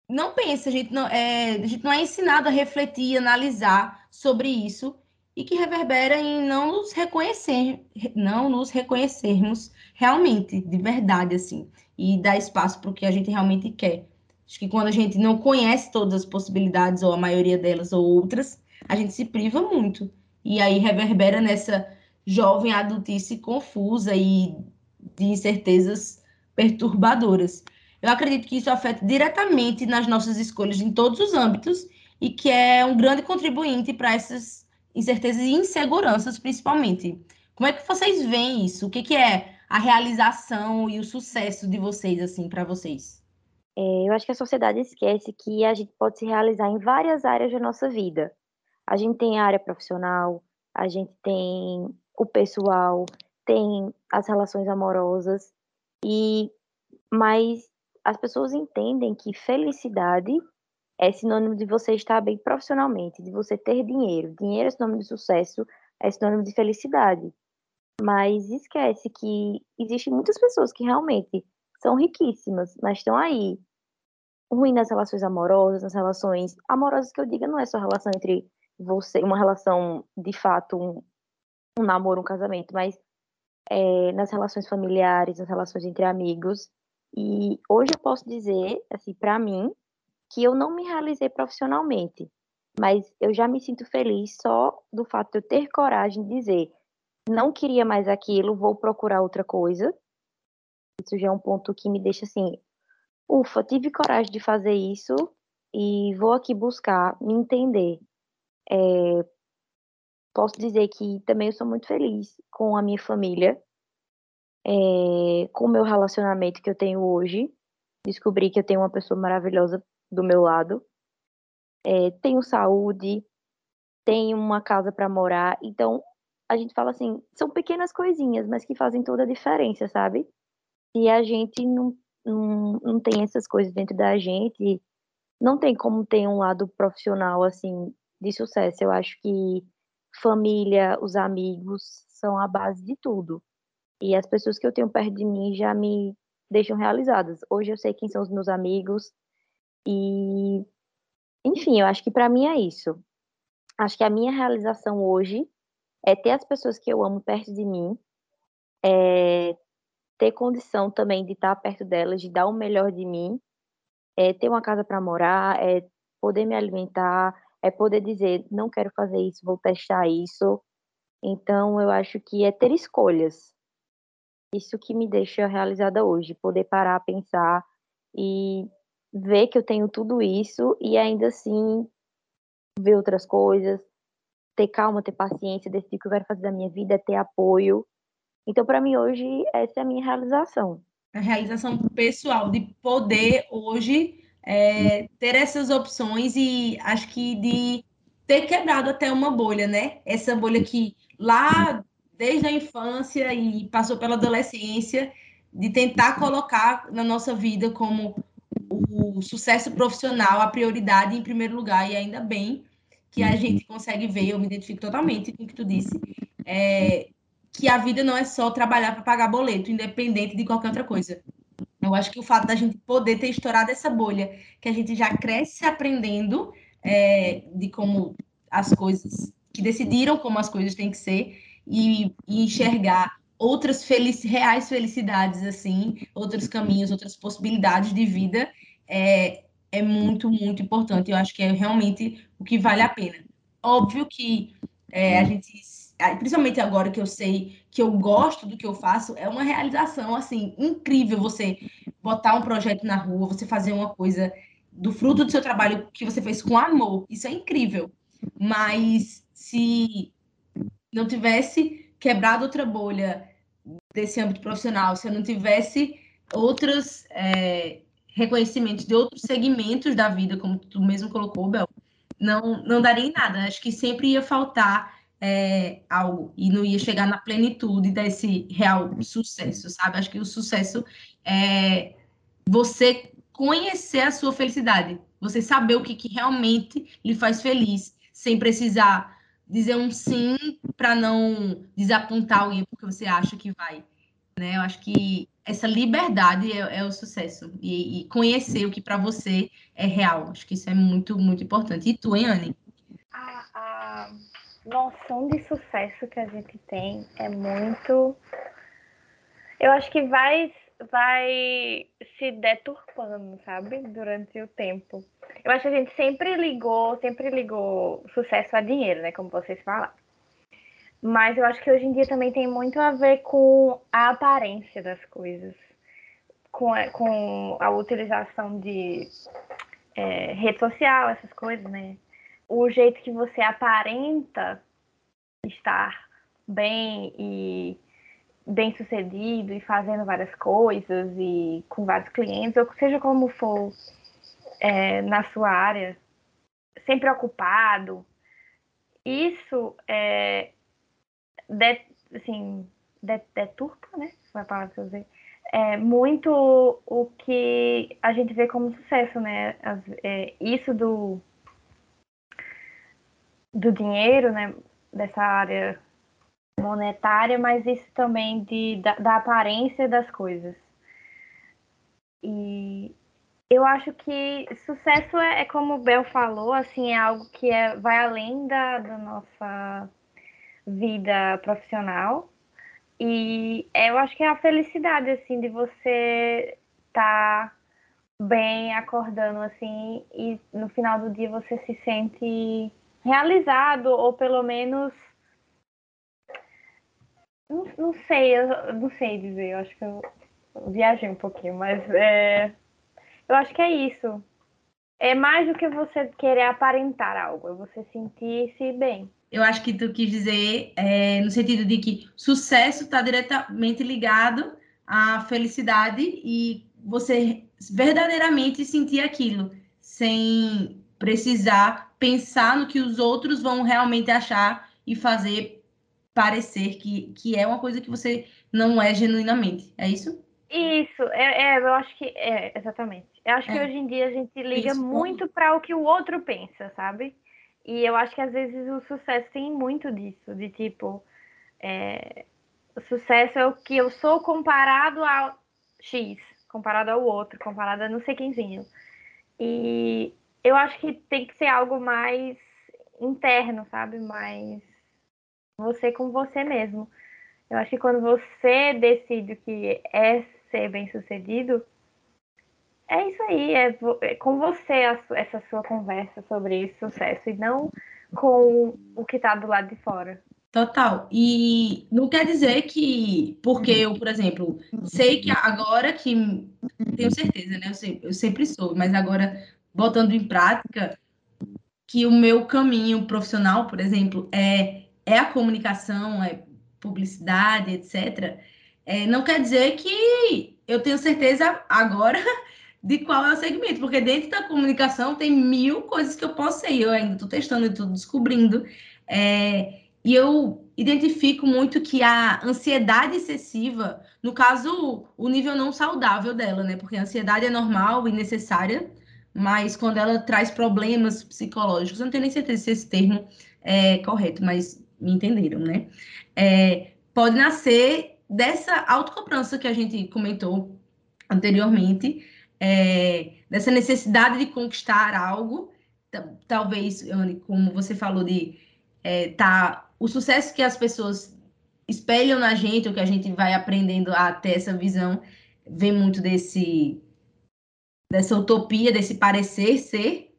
S1: não pensa, a gente não é, a gente não é ensinado a refletir, analisar sobre isso e que reverbera em não nos reconhecer, não nos reconhecermos realmente, de verdade, assim, e dar espaço para o que a gente realmente quer. Acho que quando a gente não conhece todas as possibilidades, ou a maioria delas, ou outras, a gente se priva muito. E aí reverbera nessa jovem adultice confusa e de incertezas perturbadoras. Eu acredito que isso afeta diretamente nas nossas escolhas em todos os âmbitos e que é um grande contribuinte para essas incertezas e inseguranças, principalmente. Como é que vocês veem isso? O que, que é a realização e o sucesso de vocês, assim, para vocês?
S3: É, eu acho que a sociedade esquece que a gente pode se realizar em várias áreas da nossa vida. A gente tem a área profissional, a gente tem o pessoal, tem as relações amorosas e mas as pessoas entendem que felicidade é sinônimo de você estar bem profissionalmente, de você ter dinheiro. Dinheiro é sinônimo de sucesso, é sinônimo de felicidade. Mas esquece que existem muitas pessoas que realmente são riquíssimas, mas estão aí ruim nas relações amorosas, nas relações amorosas que eu diga não é só relação entre você, uma relação de fato, um, um namoro, um casamento, mas é, nas relações familiares, nas relações entre amigos. E hoje eu posso dizer, assim, para mim, que eu não me realizei profissionalmente, mas eu já me sinto feliz só do fato de eu ter coragem de dizer, não queria mais aquilo, vou procurar outra coisa. Isso já é um ponto que me deixa assim, ufa, tive coragem de fazer isso e vou aqui buscar me entender. É, posso dizer que também eu sou muito feliz com a minha família, é, com o meu relacionamento que eu tenho hoje. Descobri que eu tenho uma pessoa maravilhosa do meu lado. É, tenho saúde, tenho uma casa para morar. Então, a gente fala assim, são pequenas coisinhas, mas que fazem toda a diferença, sabe? E a gente não, não, não tem essas coisas dentro da gente, não tem como ter um lado profissional, assim, de sucesso. Eu acho que família, os amigos são a base de tudo. E as pessoas que eu tenho perto de mim já me deixam realizadas. Hoje eu sei quem são os meus amigos e enfim, eu acho que para mim é isso. Acho que a minha realização hoje é ter as pessoas que eu amo perto de mim, é ter condição também de estar perto delas, de dar o melhor de mim, é ter uma casa para morar, é poder me alimentar, é poder dizer, não quero fazer isso, vou testar isso. Então, eu acho que é ter escolhas. Isso que me deixa realizada hoje, poder parar, pensar e ver que eu tenho tudo isso e ainda assim ver outras coisas, ter calma, ter paciência, decidir o que eu quero fazer da minha vida, ter apoio. Então, para mim, hoje, essa é a minha realização.
S1: A realização pessoal, de poder hoje é, ter essas opções e acho que de ter quebrado até uma bolha, né? Essa bolha que lá desde a infância e passou pela adolescência, de tentar colocar na nossa vida como o sucesso profissional a prioridade em primeiro lugar, e ainda bem que a gente consegue ver, eu me identifico totalmente com o que tu disse, é, que a vida não é só trabalhar para pagar boleto, independente de qualquer outra coisa. Eu acho que o fato da gente poder ter estourado essa bolha, que a gente já cresce aprendendo é, de como as coisas, que decidiram como as coisas têm que ser, e, e enxergar outras felic reais felicidades, assim, outros caminhos, outras possibilidades de vida, é, é muito, muito importante. Eu acho que é realmente o que vale a pena. Óbvio que é, a gente, principalmente agora que eu sei que eu gosto do que eu faço, é uma realização, assim, incrível você botar um projeto na rua, você fazer uma coisa do fruto do seu trabalho que você fez com amor. Isso é incrível. Mas se não tivesse quebrado outra bolha desse âmbito profissional, se eu não tivesse outros é, reconhecimentos de outros segmentos da vida, como tu mesmo colocou, Bel, não, não daria em nada. Acho que sempre ia faltar é, algo e não ia chegar na plenitude desse real sucesso, sabe? Acho que o sucesso é você conhecer a sua felicidade, você saber o que, que realmente lhe faz feliz, sem precisar dizer um sim para não desapontar alguém porque você acha que vai. Né? Eu acho que essa liberdade é, é o sucesso e, e, conhecer o que para você é real. Acho que isso é muito, muito importante. E tu, hein, Anne?
S4: A, noção de sucesso que a gente tem é muito. Eu acho que vai vai se deturpando, sabe? Durante o tempo. Eu acho que a gente sempre ligou, sempre ligou sucesso a dinheiro, né? Como vocês falaram. Mas eu acho que hoje em dia também tem muito a ver com a aparência das coisas. Com a, com a utilização de é, rede social, essas coisas, né? O jeito que você aparenta estar bem e bem sucedido e fazendo várias coisas e com vários clientes, ou seja como for é, na sua área, sempre ocupado, isso é de, assim, de, deturpa, né? Foi a palavra que eu usei. É muito o que a gente vê como sucesso, né? As, é, isso do, do dinheiro, né? Dessa área monetária, mas isso também de, da, da aparência das coisas. E eu acho que sucesso é, é, como o Bel falou, assim, é algo que é, vai além da, da nossa vida profissional. E eu acho que é a felicidade, assim, de você estar tá bem acordando, assim, e no final do dia você se sente realizado, ou pelo menos não, não sei, eu não sei dizer, eu acho que eu, viajei um pouquinho, mas é, eu acho que é isso. É mais do que você querer aparentar algo, é você sentir-se bem.
S1: Eu acho que tu quis dizer é, no sentido de que sucesso está diretamente ligado à felicidade e você verdadeiramente sentir aquilo, sem precisar pensar no que os outros vão realmente achar e fazer parecer que, que é uma coisa que você não é genuinamente. É isso?
S4: Isso, é, é eu acho que é, exatamente. Eu acho é. que hoje em dia a gente liga isso. muito para o que o outro pensa, sabe? E eu acho que às vezes o sucesso tem muito disso, de tipo, é, o sucesso é o que eu sou comparado ao X, comparado ao outro, comparado a não sei quemzinho. E eu acho que tem que ser algo mais interno, sabe? Mais você com você mesmo. Eu acho que quando você decide que é ser bem sucedido, é isso aí, é, é com você essa sua conversa sobre sucesso e não com o que está do lado de fora.
S1: Total. E não quer dizer que, porque eu, por exemplo, sei que agora que tenho certeza, né? Eu eu sempre sou, mas agora botando em prática que o meu caminho profissional, por exemplo, é é a comunicação, é publicidade, etc., é, não quer dizer que eu tenho certeza agora <laughs> de qual é o segmento, porque dentro da comunicação tem mil coisas que eu posso ser, eu ainda estou testando e estou descobrindo. É, e eu identifico muito que a ansiedade excessiva, no caso, o nível não saudável dela, né? Porque a ansiedade é normal e necessária, mas quando ela traz problemas psicológicos, eu não tenho nem certeza se esse termo é correto, mas me entenderam, né? É, pode nascer dessa autocobrança que a gente comentou anteriormente, é, dessa necessidade de conquistar algo, talvez, Anne, como você falou, de é, tá, o sucesso que as pessoas espelham na gente, o que a gente vai aprendendo a ter essa visão, vem muito desse dessa utopia, desse parecer ser,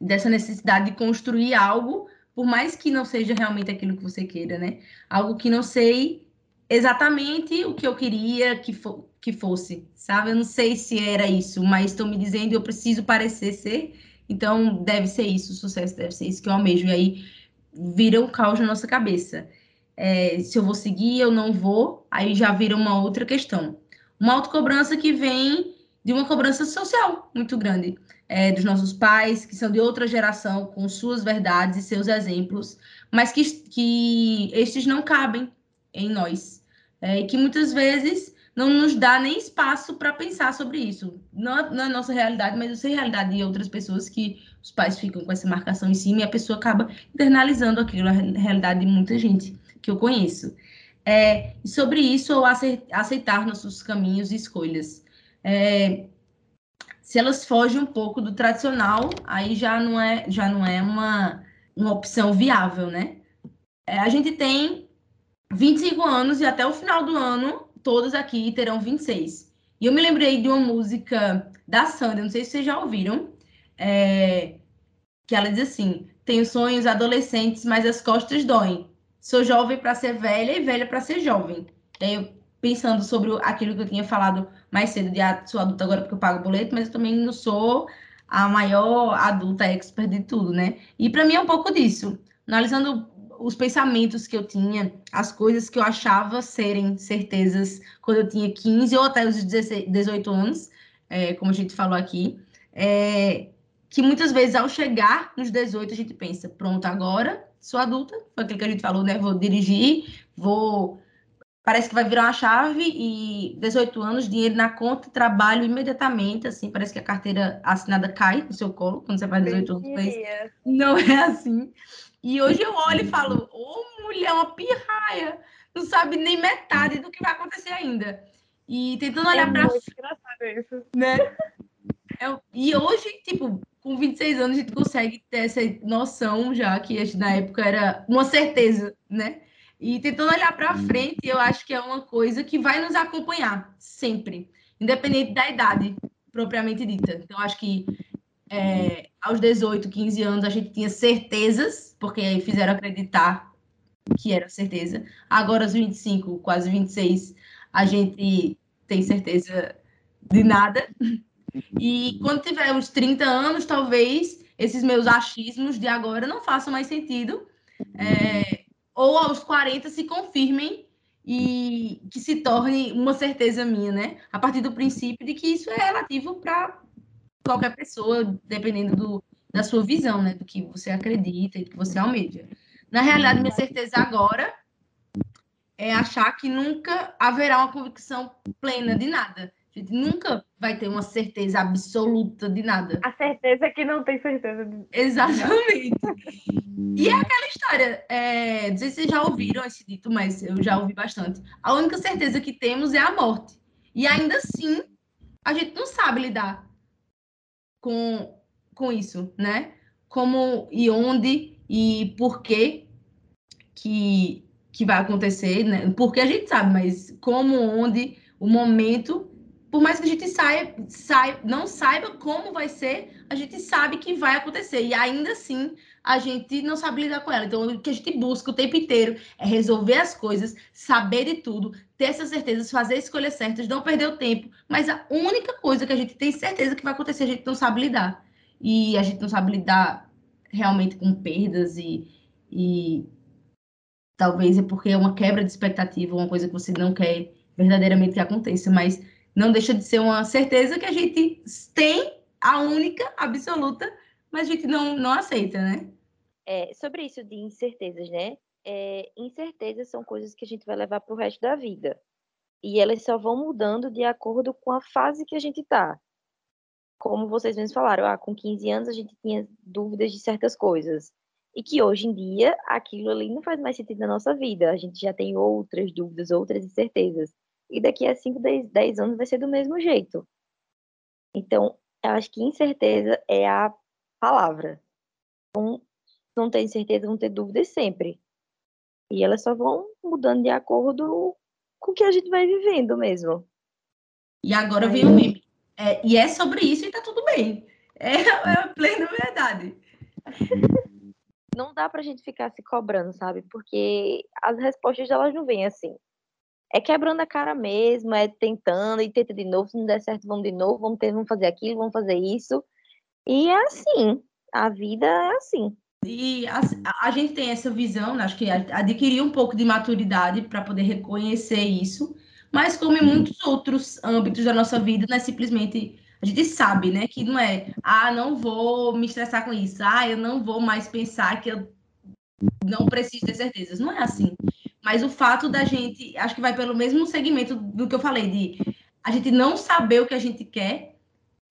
S1: dessa necessidade de construir algo, por mais que não seja realmente aquilo que você queira, né? Algo que não sei exatamente o que eu queria que, fo que fosse, sabe? Eu não sei se era isso, mas estão me dizendo eu preciso parecer ser, então deve ser isso, o sucesso deve ser isso que eu almejo. E aí vira um caos na nossa cabeça. É, se eu vou seguir, eu não vou, aí já vira uma outra questão. Uma autocobrança que vem de uma cobrança social muito grande, é, dos nossos pais, que são de outra geração, com suas verdades e seus exemplos, mas que, que estes não cabem em nós. É, e que muitas vezes não nos dá nem espaço para pensar sobre isso. Não, não é nossa realidade, mas eu sei a realidade de outras pessoas que os pais ficam com essa marcação em cima e a pessoa acaba internalizando aquilo, a realidade de muita gente que eu conheço. É, sobre isso, ou aceitar nossos caminhos e escolhas. É, se elas fogem um pouco do tradicional, aí já não é, já não é uma, uma opção viável, né? É, a gente tem 25 anos e até o final do ano, todos aqui terão 26. E eu me lembrei de uma música da Sandra, não sei se vocês já ouviram, é, que ela diz assim: Tenho sonhos adolescentes, mas as costas doem. Sou jovem para ser velha e velha para ser jovem. Eu, pensando sobre aquilo que eu tinha falado mais cedo, de ah, sou adulta agora porque eu pago boleto, mas eu também não sou a maior adulta expert de tudo, né? E para mim é um pouco disso. Analisando os pensamentos que eu tinha, as coisas que eu achava serem certezas quando eu tinha 15 ou até os 16, 18 anos, é, como a gente falou aqui, é, que muitas vezes ao chegar nos 18 a gente pensa, pronto, agora sou adulta, foi aquilo que a gente falou, né? Vou dirigir, vou. Parece que vai virar uma chave e 18 anos, dinheiro na conta, trabalho imediatamente, assim, parece que a carteira assinada cai no seu colo quando você faz 18 anos. Mas não <laughs> é assim. E hoje eu olho e falo, ô oh, mulher, uma pirraia, não sabe nem metade do que vai acontecer ainda. E tentando olhar é para
S4: isso.
S1: Né? É, e hoje, tipo, com 26 anos a gente consegue ter essa noção já que na época era uma certeza, né? E tentando olhar para frente, eu acho que é uma coisa que vai nos acompanhar sempre, independente da idade propriamente dita. Então, acho que é, aos 18, 15 anos a gente tinha certezas, porque fizeram acreditar que era certeza. Agora, aos 25, quase 26, a gente tem certeza de nada. E quando tiver uns 30 anos, talvez esses meus achismos de agora não façam mais sentido. É, ou aos 40 se confirmem e que se torne uma certeza minha, né? A partir do princípio de que isso é relativo para qualquer pessoa, dependendo do, da sua visão, né? Do que você acredita e do que você almeja. Na realidade, minha certeza agora é achar que nunca haverá uma convicção plena de nada. A gente nunca vai ter uma certeza absoluta de nada.
S4: A certeza é que não tem certeza. De...
S1: Exatamente. e é aquela história. É, não sei se vocês já ouviram esse dito, mas eu já ouvi bastante. A única certeza que temos é a morte. E ainda assim, a gente não sabe lidar com, com isso, né? Como e onde e por que que, que vai acontecer, né? Porque a gente sabe, mas como, onde, o momento por mais que a gente saia, não saiba como vai ser, a gente sabe que vai acontecer. E ainda assim, a gente não sabe lidar com ela. Então, o que a gente busca o tempo inteiro é resolver as coisas, saber de tudo, ter essas certezas, fazer escolhas certas, não perder o tempo. Mas a única coisa que a gente tem certeza que vai acontecer, a gente não sabe lidar. E a gente não sabe lidar realmente com perdas e, e talvez é porque é uma quebra de expectativa, uma coisa que você não quer verdadeiramente que aconteça, mas não deixa de ser uma certeza que a gente tem, a única, absoluta, mas a gente não, não aceita, né?
S3: É, sobre isso de incertezas, né? É, incertezas são coisas que a gente vai levar para o resto da vida. E elas só vão mudando de acordo com a fase que a gente está. Como vocês mesmos falaram, ah, com 15 anos a gente tinha dúvidas de certas coisas. E que hoje em dia aquilo ali não faz mais sentido na nossa vida. A gente já tem outras dúvidas, outras incertezas e daqui a 5, 10, 10 anos vai ser do mesmo jeito. Então, eu acho que incerteza é a palavra. Então, não tem certeza, vão ter dúvidas sempre. E elas só vão mudando de acordo com o que a gente vai vivendo mesmo.
S1: E agora vem o meme. É, e é sobre isso e tá tudo bem. É, é a plena verdade. <laughs>
S3: Não dá pra gente ficar se cobrando, sabe? Porque as respostas elas não vêm assim. É quebrando a cara mesmo, é tentando e tenta de novo, se não der certo, vamos de novo, vamos, ter, vamos fazer aquilo, vamos fazer isso. E é assim, a vida é assim.
S1: E a, a gente tem essa visão, né? acho que adquirir um pouco de maturidade para poder reconhecer isso, mas como em muitos outros âmbitos da nossa vida, não é simplesmente a gente sabe, né, que não é, ah, não vou me estressar com isso, ah, eu não vou mais pensar que eu não preciso ter certezas. Não é assim. Mas o fato da gente, acho que vai pelo mesmo segmento do que eu falei, de a gente não saber o que a gente quer,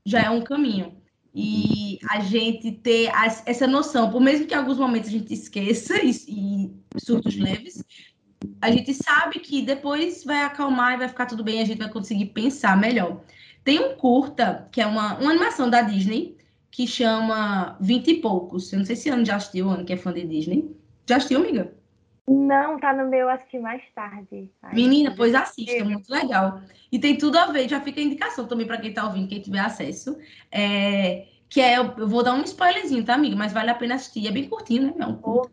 S1: já é um caminho. E a gente ter as, essa noção, por mesmo que em alguns momentos a gente esqueça <laughs> e, e surtos leves, a gente sabe que depois vai acalmar e vai ficar tudo bem, a gente vai conseguir pensar melhor. Tem um curta, que é uma, uma animação da Disney, que chama Vinte e Poucos. Eu não sei se Ana já assistiu, Ana, que é fã de Disney. Já assistiu, amiga?
S4: Não, tá no meu assistir mais tarde.
S1: Ai, Menina, pois assista, é muito legal. E tem tudo a ver, já fica a indicação também para quem tá ouvindo, quem tiver acesso. É, que é, eu vou dar um spoilerzinho, tá, amiga? Mas vale a pena assistir, é bem curtinho, né? Curto.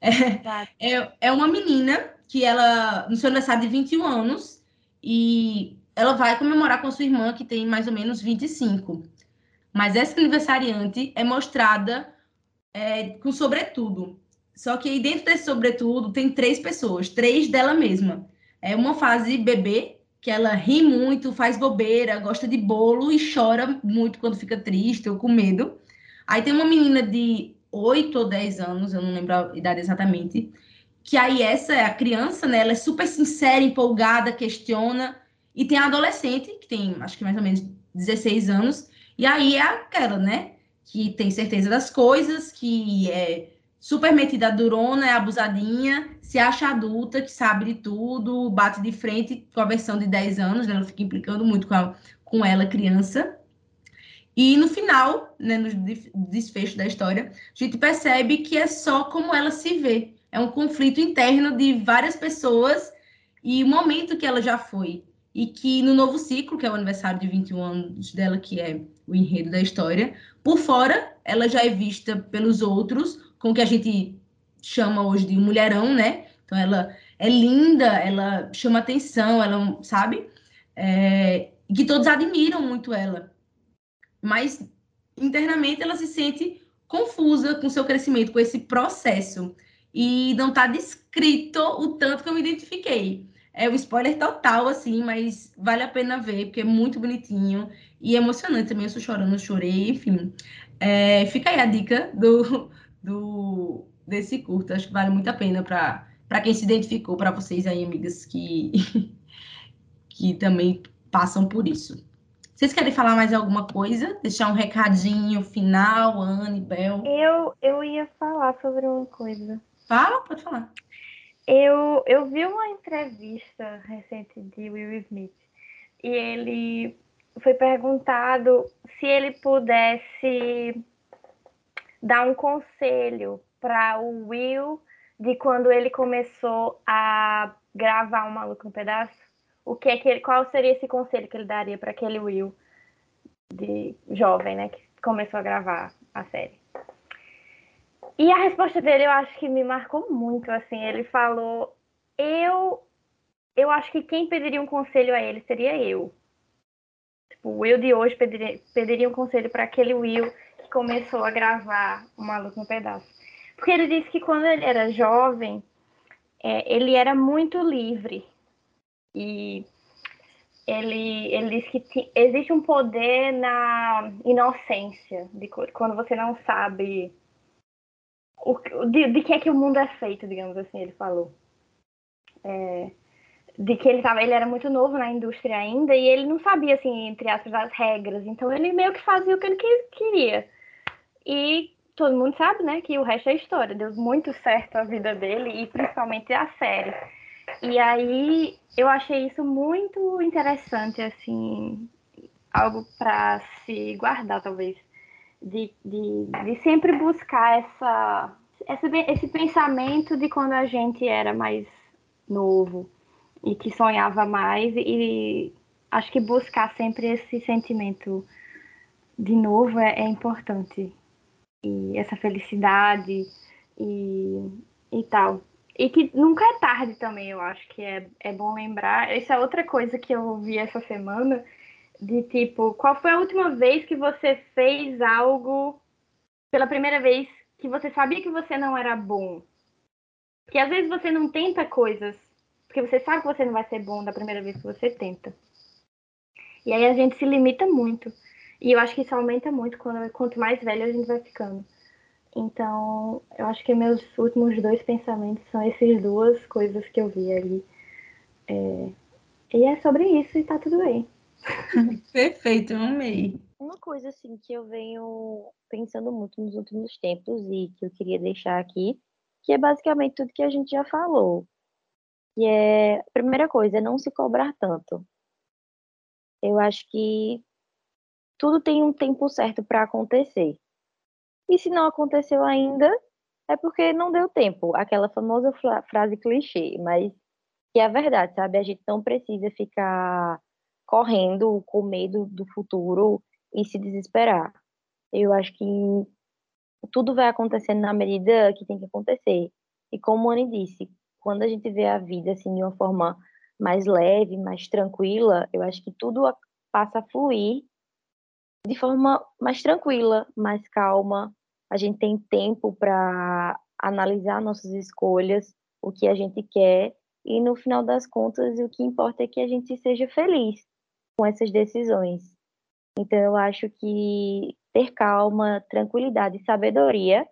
S1: É, é, é uma menina que ela, no seu aniversário de 21 anos, e ela vai comemorar com sua irmã, que tem mais ou menos 25. Mas essa aniversariante é mostrada é, com sobretudo. Só que aí dentro desse sobretudo tem três pessoas, três dela mesma. É uma fase bebê, que ela ri muito, faz bobeira, gosta de bolo e chora muito quando fica triste ou com medo. Aí tem uma menina de 8 ou 10 anos, eu não lembro a idade exatamente, que aí essa é a criança, né? Ela é super sincera, empolgada, questiona. E tem a adolescente, que tem acho que mais ou menos 16 anos, e aí é aquela, né? Que tem certeza das coisas, que é super metida durona, é abusadinha, se acha adulta, que sabe de tudo, bate de frente com a versão de 10 anos, né? Ela fica implicando muito com, a, com ela, criança. E no final, né, no desfecho da história, a gente percebe que é só como ela se vê. É um conflito interno de várias pessoas e o momento que ela já foi. E que no novo ciclo, que é o aniversário de 21 anos dela, que é o enredo da história, por fora, ela já é vista pelos outros com o que a gente chama hoje de mulherão, né? Então ela é linda, ela chama atenção, ela sabe, é, que todos admiram muito ela, mas internamente ela se sente confusa com seu crescimento, com esse processo e não está descrito o tanto que eu me identifiquei. É um spoiler total, assim, mas vale a pena ver, porque é muito bonitinho e emocionante também. Eu estou chorando, chorei, enfim. É, fica aí a dica do, do desse curto. Acho que vale muito a pena para quem se identificou, para vocês aí, amigas, que, <laughs> que também passam por isso. Vocês querem falar mais alguma coisa? Deixar um recadinho final, Anne, Bel?
S4: Eu, eu ia falar sobre uma coisa.
S1: Fala, pode falar.
S4: Eu, eu vi uma entrevista recente de Will Smith e ele foi perguntado se ele pudesse dar um conselho para o Will de quando ele começou a gravar o Maluco no Pedaço? O que é que ele, qual seria esse conselho que ele daria para aquele Will de jovem, né, que começou a gravar a série? E a resposta dele eu acho que me marcou muito, assim, ele falou: "Eu eu acho que quem pediria um conselho a ele seria eu. Tipo, o Will de hoje pediria, pediria um conselho para aquele Will que começou a gravar O Maluco no Pedaço. Porque ele disse que quando ele era jovem, é, ele era muito livre. E ele, ele disse que existe um poder na inocência, de quando você não sabe o, de, de que é que o mundo é feito, digamos assim, ele falou. É, de que ele tava, ele era muito novo na indústria ainda e ele não sabia, assim, entre aspas, as regras. Então ele meio que fazia o que ele queria. E todo mundo sabe, né, que o resto é história. Deu muito certo a vida dele e principalmente a série. E aí eu achei isso muito interessante, assim, algo para se guardar, talvez. De, de, de sempre buscar essa, esse, esse pensamento de quando a gente era mais novo e que sonhava mais e acho que buscar sempre esse sentimento de novo é, é importante e essa felicidade e, e tal. E que nunca é tarde também eu acho que é, é bom lembrar. Essa é outra coisa que eu ouvi essa semana de tipo qual foi a última vez que você fez algo pela primeira vez que você sabia que você não era bom? Porque às vezes você não tenta coisas porque você sabe que você não vai ser bom da primeira vez que você tenta. E aí a gente se limita muito. E eu acho que isso aumenta muito quando, quanto mais velho a gente vai ficando. Então, eu acho que meus últimos dois pensamentos são essas duas coisas que eu vi ali. É... E é sobre isso e tá tudo bem. <laughs>
S1: Perfeito, eu amei.
S3: Uma coisa assim que eu venho pensando muito nos últimos tempos e que eu queria deixar aqui, que é basicamente tudo que a gente já falou. E é, a primeira coisa, é não se cobrar tanto. Eu acho que tudo tem um tempo certo para acontecer. E se não aconteceu ainda, é porque não deu tempo. Aquela famosa frase clichê, mas que é a verdade, sabe? A gente não precisa ficar correndo com medo do futuro e se desesperar. Eu acho que tudo vai acontecendo na medida que tem que acontecer. E como o Anne disse, quando a gente vê a vida assim de uma forma mais leve, mais tranquila, eu acho que tudo passa a fluir de forma mais tranquila, mais calma. A gente tem tempo para analisar nossas escolhas, o que a gente quer, e no final das contas, o que importa é que a gente seja feliz com essas decisões. Então, eu acho que ter calma, tranquilidade e sabedoria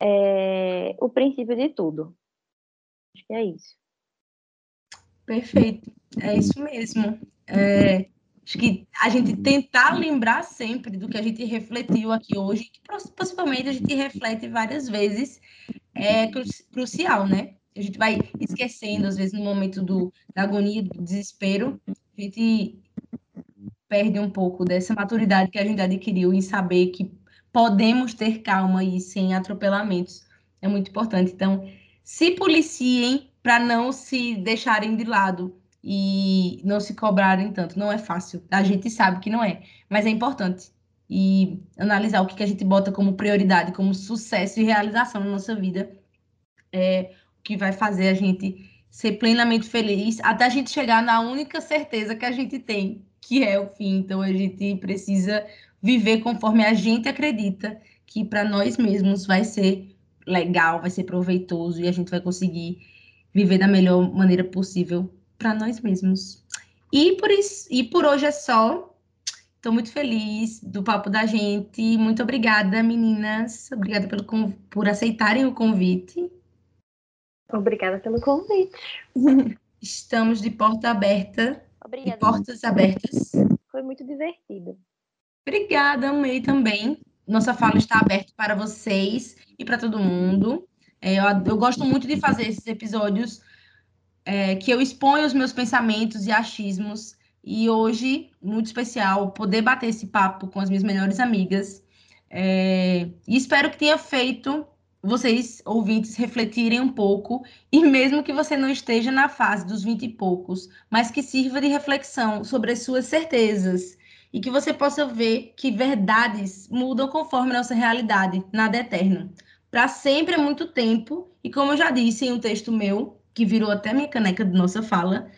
S3: é o princípio de tudo. Acho que é isso.
S1: Perfeito, é isso mesmo. É, acho que a gente tentar lembrar sempre do que a gente refletiu aqui hoje, que possivelmente a gente reflete várias vezes, é crucial, né? A gente vai esquecendo, às vezes, no momento do, da agonia, do desespero, a gente perde um pouco dessa maturidade que a gente adquiriu em saber que podemos ter calma e sem atropelamentos. É muito importante. Então, se policiem para não se deixarem de lado e não se cobrarem tanto. Não é fácil, a gente sabe que não é, mas é importante. E analisar o que, que a gente bota como prioridade, como sucesso e realização na nossa vida, é o que vai fazer a gente ser plenamente feliz, até a gente chegar na única certeza que a gente tem, que é o fim. Então a gente precisa viver conforme a gente acredita que para nós mesmos vai ser legal, vai ser proveitoso e a gente vai conseguir viver da melhor maneira possível para nós mesmos. E por isso, e por hoje é só. Estou muito feliz do papo da gente. Muito obrigada, meninas. Obrigada pelo, por aceitarem o convite.
S4: Obrigada pelo convite. <laughs>
S1: Estamos de porta aberta.
S3: Obrigada.
S1: De portas abertas.
S3: Foi muito divertido.
S1: Obrigada, amei também. Nossa fala está aberta para vocês e para todo mundo. É, eu, eu, gosto muito de fazer esses episódios é, que eu exponho os meus pensamentos e achismos. E hoje, muito especial, poder bater esse papo com as minhas melhores amigas. É, e espero que tenha feito vocês, ouvintes, refletirem um pouco. E mesmo que você não esteja na fase dos vinte e poucos, mas que sirva de reflexão sobre as suas certezas. E que você possa ver que verdades mudam conforme nossa realidade, nada é eterno para sempre é muito tempo, e como eu já disse em um texto meu, que virou até minha caneca de nossa fala,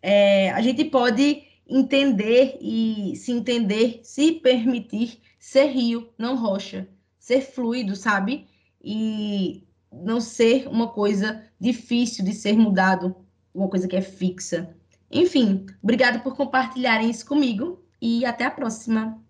S1: é, a gente pode entender e se entender, se permitir ser rio, não rocha, ser fluido, sabe? E não ser uma coisa difícil de ser mudado, uma coisa que é fixa. Enfim, obrigada por compartilharem isso comigo e até a próxima.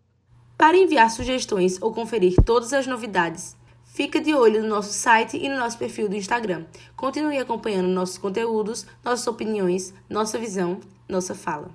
S1: Para enviar sugestões ou conferir todas as novidades Fica de olho no nosso site e no nosso perfil do Instagram. Continue acompanhando nossos conteúdos, nossas opiniões, nossa visão, nossa fala.